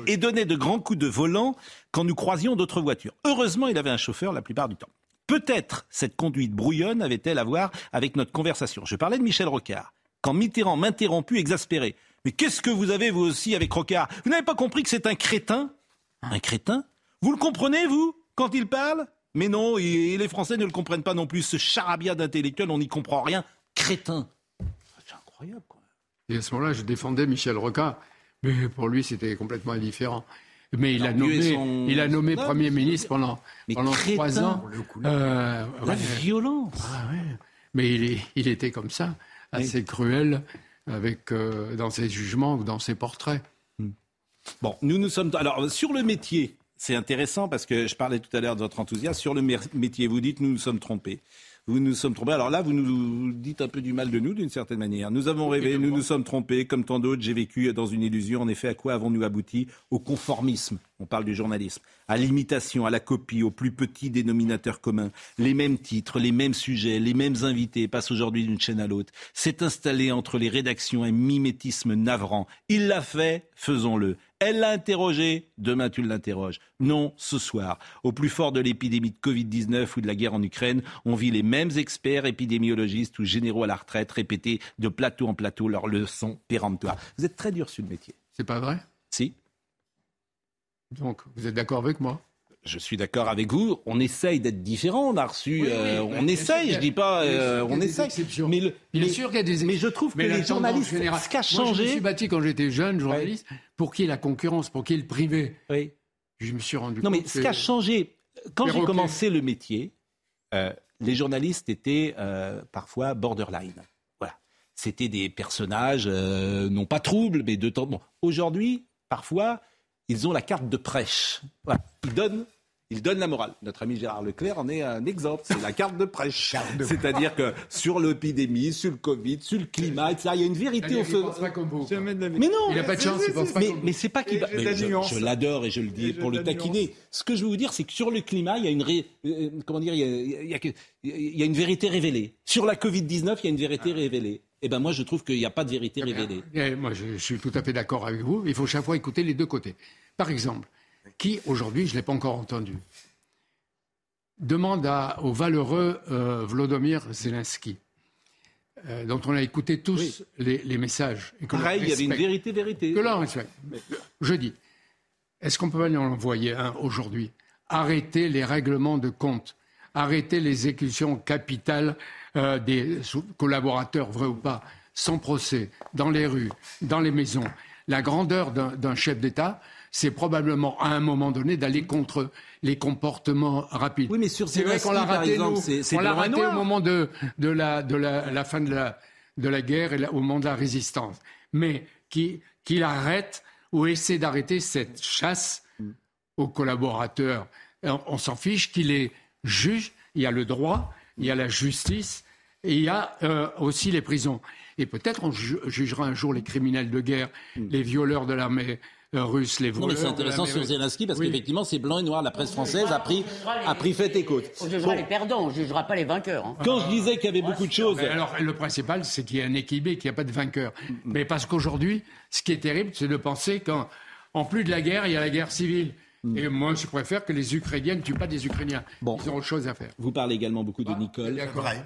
et, donnait de grands coups de volant quand nous croisions d'autres voitures. Heureusement, il avait un chauffeur la plupart du temps. Peut-être cette conduite brouillonne avait-elle à voir avec notre conversation. Je parlais de Michel Rocard. Quand Mitterrand m'interromput exaspéré. Mais qu'est-ce que vous avez, vous aussi, avec Rocard? Vous n'avez pas compris que c'est un crétin? Un crétin? Vous le comprenez, vous, quand il parle? Mais non, et les Français ne le comprennent pas non plus. Ce charabia d'intellectuel, on n'y comprend rien. Crétin. C'est incroyable, quoi. Et à ce moment-là, je défendais Michel Rocard. Mais pour lui, c'était complètement indifférent. Mais il, a nommé, il a nommé Premier ministre pendant, pendant trois ans. Euh, la violence. Ah, Mais il, il, était comme ça, assez cruel avec, euh, dans ses jugements ou dans ses portraits. Hmm. Bon, nous nous sommes. Alors, sur le métier, c'est intéressant parce que je parlais tout à l'heure de votre enthousiasme. Sur le métier, vous dites nous nous sommes trompés vous nous sommes trompés. Alors là, vous nous dites un peu du mal de nous, d'une certaine manière. Nous avons rêvé, nous nous sommes trompés, comme tant d'autres. J'ai vécu dans une illusion. En effet, à quoi avons-nous abouti? Au conformisme. On parle du journalisme. À l'imitation, à la copie, au plus petit dénominateur commun. Les mêmes titres, les mêmes sujets, les mêmes invités passent aujourd'hui d'une chaîne à l'autre. C'est installé entre les rédactions un mimétisme navrant. Il l'a fait, faisons-le. Elle l'a interrogé, demain tu l'interroges. Non, ce soir, au plus fort de l'épidémie de Covid-19 ou de la guerre en Ukraine, on vit les mêmes experts épidémiologistes ou généraux à la retraite répéter de plateau en plateau leurs leçons péremptoires. Vous êtes très dur sur le métier. C'est pas vrai? Si. Donc, vous êtes d'accord avec moi? Je suis d'accord avec vous. On essaye d'être différent. On a reçu, euh, on essaye. Je dis pas, euh, on essaye. Mais le, bien sûr qu'il y a des. Mais je trouve que les journalistes, ce qui a changé. je me suis bâti quand j'étais jeune journaliste pour qui la concurrence, pour qui le privé. Oui. Je me suis rendu non, compte. Non, mais ce qui a changé quand j'ai commencé le métier, euh, les journalistes étaient parfois borderline. Voilà. c'était des personnages non pas troubles, mais de temps. Bon, aujourd'hui, parfois, ils ont la carte de prêche. Voilà. Ils donnent il donne la morale. Notre ami Gérard Leclerc en est un exemple. C'est la carte de prêche. C'est-à-dire que sur l'épidémie, sur le Covid, sur le climat, etc., il y a une vérité au feu. Mais non Il n'a pas de chance, il pense pas Mais, mais c'est pas qu'il Je, l'adore et je le dis pour le taquiner. Ce que je veux vous dire, c'est que sur le climat, il y a une, comment dire, il y a, une vérité révélée. Sur la Covid-19, il y a une vérité révélée. Eh ben moi, je trouve qu'il n'y a pas de vérité révélée. Eh, moi, je, je suis tout à fait d'accord avec vous. Il faut chaque fois écouter les deux côtés. Par exemple, qui, aujourd'hui, je ne l'ai pas encore entendu, demande au valeureux euh, Vladimir Zelensky, euh, dont on a écouté tous les, messages. Et Pareil, il y avait une vérité, vérité. Que là, je dis, est-ce qu'on peut pas lui envoyer un aujourd'hui? Arrêter les règlements de compte, arrêter les exécutions capitales euh, des collaborateurs, vrai ou pas, sans procès, dans les rues, dans les maisons. La grandeur d'un chef d'État, c'est probablement à un moment donné d'aller contre les comportements rapides. Oui, mais sur c'est vrai qu'on l'a raté, nous. on l'a raté au moment de, de, la, de la, fin de la, de la guerre et au moment de la résistance. Mais qu'il arrête ou essaie d'arrêter cette chasse aux collaborateurs. On, s'en fiche qu'il est juge, il y a le droit, il y a la justice et il y a euh, aussi les prisons. Et peut-être on jugera un jour les criminels de guerre, les violeurs de l'armée euh, russe, les voleurs. Non, mais c'est intéressant sur Zelensky parce qu'effectivement, c'est blanc et noir. La presse française a pris, a pris fait et côte. On jugera les perdants, on ne jugera pas les vainqueurs. Hein. Quand je disais qu'il y avait beaucoup de choses. alors, le principal, c'est qu'il y a un équilibre qu'il n'y a pas de vainqueur. Mais parce qu'aujourd'hui, ce qui est terrible, c'est de penser qu'en plus de la guerre, il y a la guerre civile. Mm. Et moi, je préfère que les Ukrainiens ne tuent pas des Ukrainiens. Bon. Ils ont autre chose à faire. Vous parlez également beaucoup de Nicole.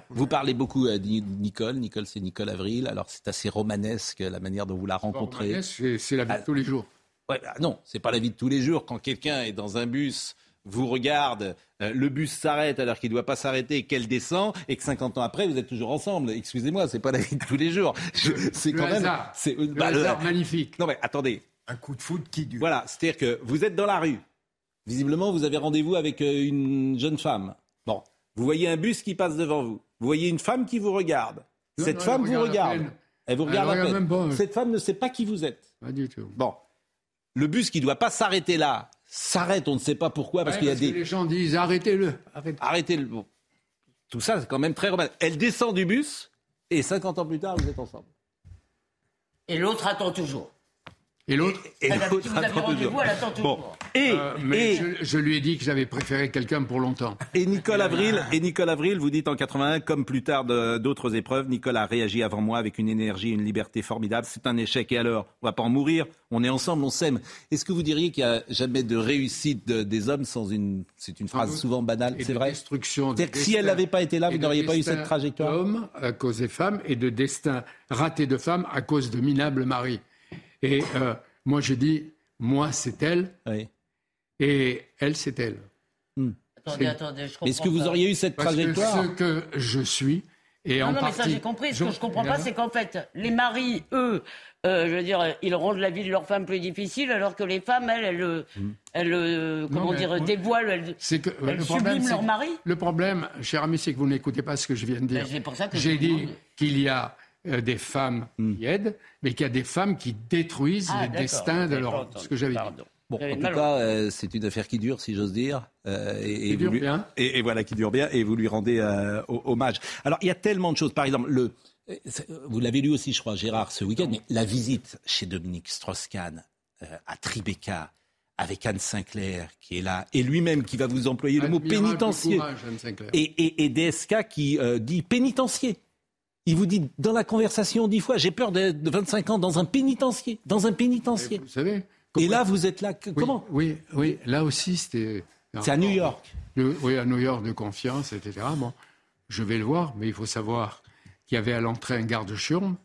Vous parlez beaucoup de Nicole. Nicole, c'est Nicole Avril. Alors, c'est assez romanesque la manière dont vous la rencontrez. C'est la vie de tous les jours. Ouais, bah non, c'est pas la vie de tous les jours. Quand quelqu'un est dans un bus, vous regarde, euh, le bus s'arrête alors qu'il ne doit pas s'arrêter, qu'elle descend, et que 50 ans après, vous êtes toujours ensemble. Excusez-moi, c'est pas la vie de tous les jours. C'est quand même. C'est le bah, hasard magnifique. Non mais attendez. Un coup de foot qui dure. Voilà, c'est-à-dire que vous êtes dans la rue. Visiblement, vous avez rendez-vous avec euh, une jeune femme. Bon, vous voyez un bus qui passe devant vous. Vous voyez une femme qui vous regarde. Cette femme vous regarde. Elle vous regarde à peine. Cette femme ne sait pas qui vous êtes. Pas du tout. Bon, le bus qui ne doit pas s'arrêter là s'arrête, on ne sait pas pourquoi, parce qu'il y a des. les gens disent arrêtez-le. Arrêtez-le. Tout ça, c'est quand même très romantique. Elle descend du bus et 50 ans plus tard, vous êtes ensemble. Et l'autre attend toujours. Et l'autre Et, l'autre Bon. Et, euh, mais Je, lui ai dit que j'avais préféré quelqu'un pour longtemps. Et Nicole Avril, et Nicole Avril, vous dites en 81, comme plus tard d'autres épreuves, Nicole a réagi avant moi avec une énergie, une liberté formidable. C'est un échec. Et alors, on va pas en mourir. On est ensemble, on s'aime. Est-ce que vous diriez qu'il n'y a jamais de réussite des hommes sans une, c'est une phrase souvent banale, c'est vrai? Destruction. cest que si elle n'avait pas été là, vous n'auriez pas eu cette trajectoire? D'hommes à cause des femmes et de destin raté de femmes à cause de minables maris. Et euh, moi, je dis, moi, c'est elle. Et elle, c'est elle. Hmm. Attendez, attendez, je comprends Est-ce que vous auriez eu cette trajectoire Ce que je suis, et en non, partie... mais ça j'ai compris. Ce que je comprends pas, c'est qu'en fait, les maris, eux, euh, je veux dire, ils rendent la vie de leur femme plus difficile, alors que les femmes, elles, elles, hmm. elles comment dire, dévoilent, elles, que, elles subliment leur mari. Le problème, cher ami, c'est que vous n'écoutez pas ce que je viens de dire. Ben, J'ai dit qu'il y a euh, des femmes qui hmm. aident, mais qu'il y a des femmes qui détruisent ah, les destins de leur. Ce que j'avais dit. Bon, en tout cas, euh, c'est une affaire qui dure, si j'ose dire. Euh, et, qui dure bien. Et, voilà, qui dure bien, et vous lui rendez hommage. Alors, il y a tellement de choses. Par exemple, le, vous l'avez lu aussi, je crois, Gérard, ce week-end, mais la visite chez Dominique Strauss-Kahn à Tribeca, avec Anne Sinclair qui est là, et lui-même qui va vous employer le mot pénitencier. et, et, DSK qui dit pénitencier. Il vous dit dans la conversation dix fois, j'ai peur de, 25 ans dans un pénitencier, dans un pénitencier. vous savez. Et là, vous êtes là. Comment Oui, oui. Là aussi, c'était. C'est à New York. oui, à New York de confiance, etc. Bon, je vais le voir, mais il faut savoir qu'il y avait à l'entrée un garde chiourme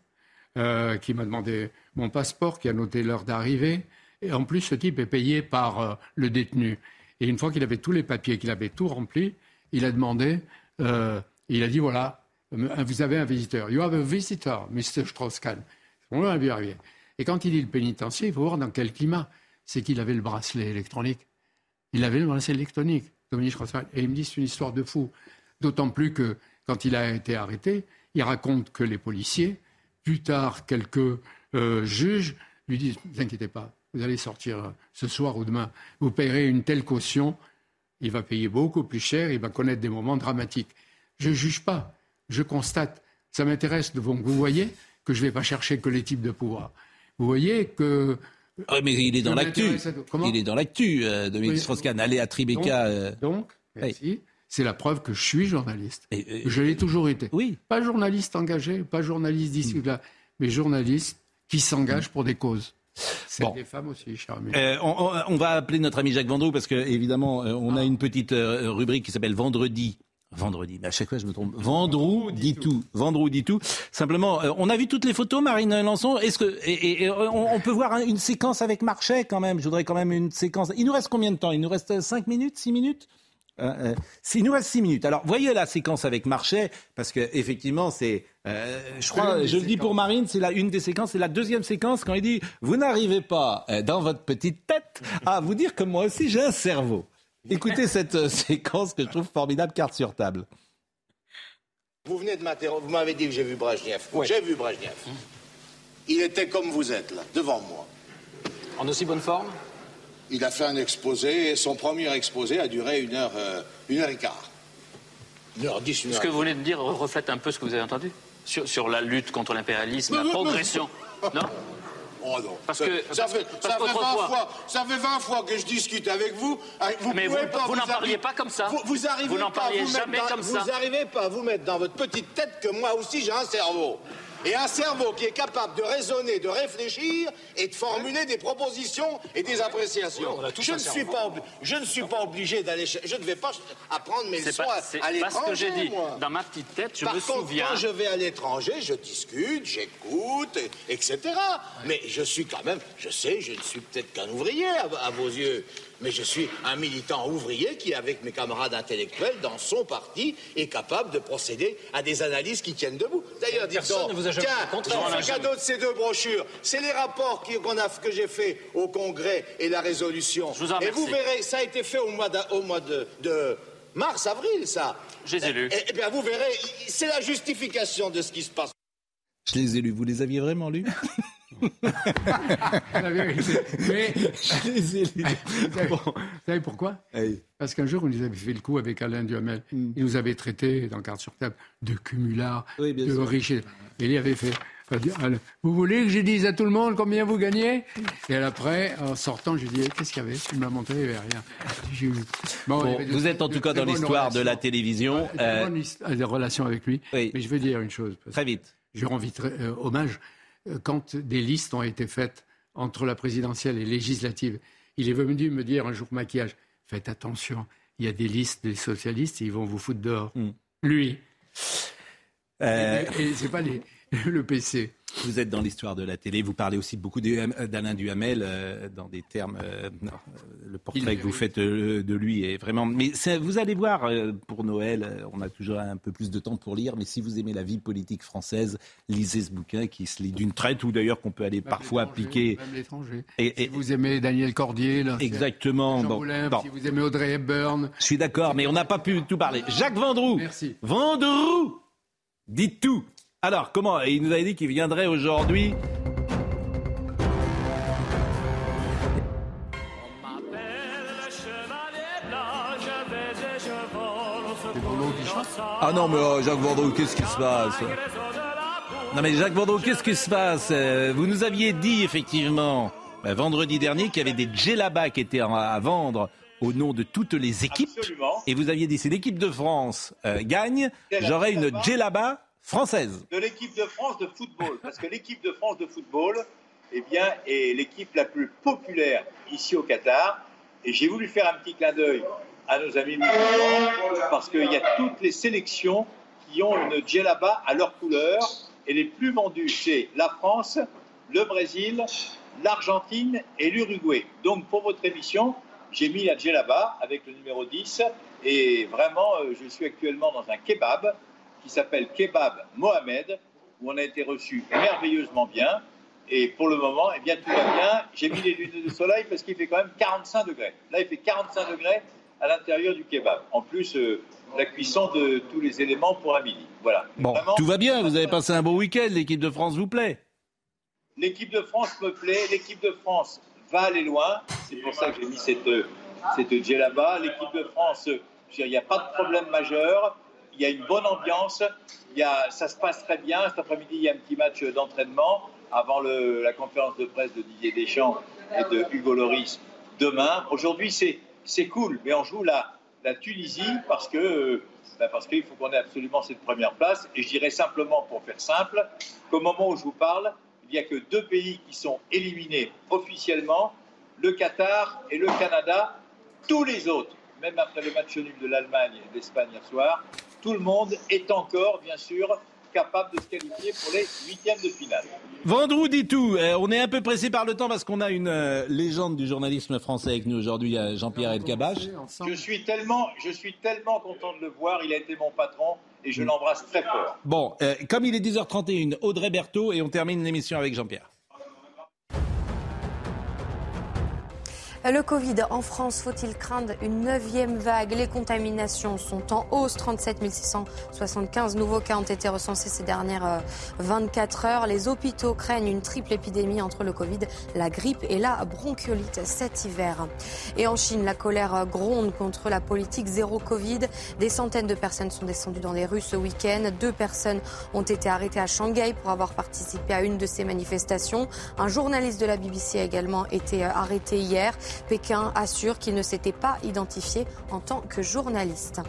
euh, qui m'a demandé mon passeport, qui a noté l'heure d'arrivée. Et en plus, ce type est payé par euh, le détenu. Et une fois qu'il avait tous les papiers, qu'il avait tout rempli, il a demandé, euh, il a dit voilà, vous avez un visiteur. You have a visitor, Mr. Strauss-Kahn. On va bien arriver. Et quand il dit le pénitencier, il faut voir dans quel climat. C'est qu'il avait le bracelet électronique. Il avait le bracelet électronique, Dominique Strauss-Kahn. Et il me dit c'est une histoire de fou. D'autant plus que quand il a été arrêté, il raconte que les policiers Plus tard, quelques euh, juges lui disent Ne vous inquiétez pas, vous allez sortir ce soir ou demain, vous payerez une telle caution, il va payer beaucoup plus cher, il va connaître des moments dramatiques. Je ne juge pas, je constate. Ça m'intéresse, donc vous voyez que je ne vais pas chercher que les types de pouvoir. Vous voyez que ah mais il est dans l'actu. Il est dans l'actu, euh, Dominique Strauss-Kahn. Allez à Tribeca. Donc, euh. merci. C'est la preuve que je suis journaliste. je l'ai toujours été. Oui. Pas journaliste engagé, pas journaliste d'ici là, mais journaliste qui s'engage pour des causes. C'est des femmes aussi, cher ami. Euh, on, va appeler notre ami Jacques Vendroux parce que évidemment, on a une petite rubrique qui s'appelle Vendredi Vendredi, mais à chaque fois je me trompe. Vendrou dit tout. Vendrou dit tout. Simplement, euh, on a vu toutes les photos, Marine Lançon. Est-ce que et, euh, on, peut voir une séquence avec Marchais quand même? Je voudrais quand même une séquence. Il nous reste combien de temps? Il nous reste 5 minutes, 6 minutes? Euh, il nous reste 6 minutes. Alors, voyez la séquence avec Marchais, parce que effectivement, c'est, je crois, je le dis pour Marine, c'est la une des séquences, c'est la deuxième séquence quand il dit, vous n'arrivez pas dans votre petite tête à vous dire que moi aussi j'ai un cerveau. Écoutez cette euh, séquence que je trouve formidable, carte sur table. Vous venez de m'interrompre, vous m'avez dit que j'ai vu Brajnev. J'ai vu Brajnev. Il était comme vous êtes là, devant moi. En aussi bonne forme? Il a fait un exposé, et son premier exposé a duré une heure, euh, une heure et quart. Une heure dix, une heure. Ce que vous venez de dire reflète un peu ce que vous avez entendu? Sur, sur la lutte contre l'impérialisme, la progression. non? Oh non. Parce que ça, fait, ça, fait 20 fois, ça fait 20 fois que je discute avec vous. Ah, vous Mais vous, vous, n'en parliez pas comme ça. Vous, vous arrivez vous n'en parliez jamais comme ça. Vous n'arrivez pas à vous mettre dans votre petite tête que moi aussi j'ai un cerveau. Et un cerveau qui est capable de raisonner, de réfléchir et de formuler des propositions et des appréciations. je, ne suis pas je ne suis pas obligé d'aller. Je ne vais pas apprendre mes leçons à, l'étranger. C'est ce que j'ai dit. Dans ma petite tête, je Par me contre, souviens. Quand je vais à l'étranger, je discute, j'écoute, etc. Mais je suis quand même. Je sais, je ne suis peut-être qu'un ouvrier à vos yeux mais je suis un militant ouvrier qui, avec mes camarades intellectuels, dans son parti, est capable de procéder à des analyses qui tiennent debout. D'ailleurs, dites donc, tiens, le cadeau de ces deux brochures, c'est les rapports que j'ai faits au Congrès et la résolution. et vous verrez, ça a été fait au mois de, mars, avril, ça. Je les ai lus. Eh, bien, vous verrez, c'est la justification de ce qui se passe. Je les ai lus. Vous les aviez vraiment lus? la vérité. Mais, vous, savez, pourquoi Parce qu'un jour, on nous avait fait le coup avec Alain Duhamel. Hmm. Il nous avait traité, dans Carte sur table, de cumulards, de riches. Et il avait fait vous voulez que je dise à tout le monde combien vous gagnez? Et après, en sortant, je lui dis Qu'est-ce qu'il y avait? Il m'a montré, il n'y avait rien. vous êtes en tout cas dans l'histoire de la télévision. Euh... des relations avec lui. Mais je veux dire une chose. Très vite. Je rends vite euh, hommage euh, quand des listes ont été faites entre la présidentielle et législative, il est venu me dire un jour maquillage, faites attention, il y a des listes des socialistes, ils vont vous foutre dehors. Hmm. Lui. Euh... Et, c'est pas le PC. Vous êtes dans l'histoire de la télé, vous parlez aussi beaucoup d'Alain Duhamel euh, dans des termes. Euh, le portrait que vous faites euh, de lui est vraiment. Mais vous allez voir, pour Noël, on a toujours un peu plus de temps pour lire, mais si vous aimez la vie politique française, lisez ce bouquin qui se lit d'une traite ou d'ailleurs qu'on peut aller parfois appliquer. Même l'étranger. Et, si vous aimez Daniel Cordier, là, exactement. Bon, Si vous aimez Audrey Hepburn. Je suis d'accord, mais on n'a pas pu tout parler. Jacques Vendroux. Merci. Vendroux. Dites tout. Alors, comment Il nous avait dit qu'il viendrait aujourd'hui. Ah non, mais oh, Jacques Vendroux, qu'est-ce qui se passe? Non, mais Jacques Vendroux, qu'est-ce qui se passe? Euh, Vous nous aviez dit, effectivement, bah, vendredi dernier, qu'il y avait des djellabas qui étaient à vendre au nom de toutes les équipes. Et vous aviez dit, si l'équipe de France euh, gagne, j'aurai une djellaba française. De l'équipe de France de football, parce que l'équipe de France de football, eh bien, est l'équipe la plus populaire ici au Qatar. Et j'ai voulu faire un petit clin d'œil à nos amis musulmans, parce qu'il y a toutes les sélections qui ont une djellaba à leur couleur. Et les plus vendues, c'est la France, le Brésil, l'Argentine et l'Uruguay. Donc pour votre émission, j'ai mis la djellaba avec le numéro 10. Et vraiment, euh, je suis actuellement dans un kebab qui s'appelle Kebab Mohamed, où on a été reçu merveilleusement bien. Et pour le moment, eh bien, tout va bien. J'ai mis les lunettes de soleil parce qu'il fait quand même 45 degrés. Là, il fait 45 degrés à l'intérieur du kebab. En plus, euh, la cuisson de tous les éléments pour un midi. Voilà. Bon, tout va bien, vous avez passé un bon week-end, l'équipe de France vous plaît L'équipe de France me plaît, l'équipe de France va aller loin, c'est pour ça que j'ai mis cette, cette là-bas. L'équipe de France, il n'y a pas de problème majeur, il y a une bonne ambiance, ça se passe très bien. Cet après-midi, il y a un petit match d'entraînement avant la conférence de presse de Didier Deschamps et de Hugo Loris demain. Aujourd'hui, c'est cool, mais on joue la, Tunisie parce ben parce qu'il faut qu'on ait absolument cette première place. Et je dirais simplement, pour faire simple, qu'au moment où je vous parle, il n'y a que deux pays qui sont éliminés officiellement, le Qatar et le Canada. Tous les autres, même après le match nul de l'Allemagne et de hier soir, tout le monde est encore, bien sûr, capable de se qualifier pour les huitièmes de finale. Vendroux dit tout. Euh, on est un peu pressé par le temps parce qu'on a une euh, légende du journalisme français avec nous aujourd'hui, Jean-Pierre Elkabach. Je suis tellement, je suis tellement content de le voir. Il a été mon patron et je l'embrasse très fort. Bon, euh, comme il est 10h31, Audrey Berthaud et on termine l'émission avec Jean-Pierre. Le Covid en France, faut-il craindre une neuvième vague? Les contaminations sont en hausse. 37 675 nouveaux cas ont été recensés ces dernières 24 euh, heures. Les hôpitaux craignent une triple épidémie entre le Covid, la grippe et la bronchiolite cet hiver. Et en Chine, la colère gronde contre la politique zéro Covid. Des centaines de personnes sont descendues dans les rues ce week-end. Deux personnes ont été arrêtées à Shanghai pour avoir participé à une de ces manifestations. Un journaliste de la BBC a également été euh, arrêté hier. Pékin assure qu'il ne s'était pas identifié en tant que journaliste.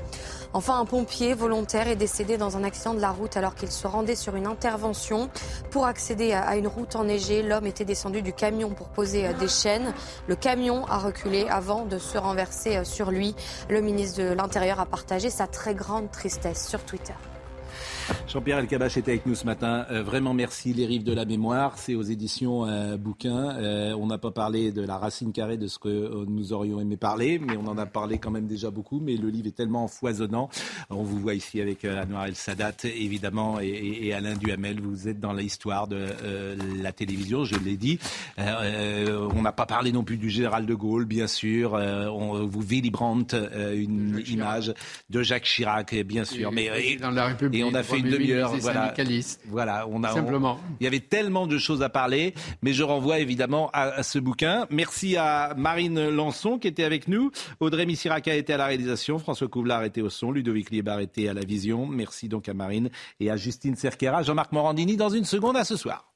Enfin, un pompier volontaire est décédé dans un accident de la route alors qu'il se rendait sur une intervention. Pour accéder à une route enneigée, l'homme était descendu du camion pour poser euh, des chaînes. Le camion a reculé avant de se renverser euh, sur lui. Le ministre de l'Intérieur a partagé sa très grande tristesse sur Twitter. Jean-Pierre Elkabach était avec nous ce matin. Euh, vraiment merci. Les rives de la mémoire, c'est aux éditions euh, bouquins. Euh, on n'a pas parlé de la racine carrée de ce que nous aurions aimé parler, mais on en a parlé quand même déjà beaucoup. Mais le livre est tellement foisonnant. On vous voit ici avec Anouar El Sadat, évidemment, et, et, Alain Duhamel. Vous êtes dans l'histoire de la télévision, je l'ai dit. on n'a pas parlé non plus du général de Gaulle, bien sûr. on, vous Willy Brandt, une image de Jacques Chirac, bien sûr. mais et, dans la République, et on a fait une demi-heure. Voilà, voilà, on a simplement. il y avait tellement de choses à parler, mais je renvoie évidemment à, ce bouquin. Merci à Marine Lançon qui était avec nous, Audrey Missiraka était à la réalisation, François Couvlar était au son, Ludovic Liebar était à la vision. Merci donc à Marine et à Justine Cerquera, Jean-Marc Morandini dans une seconde à ce soir.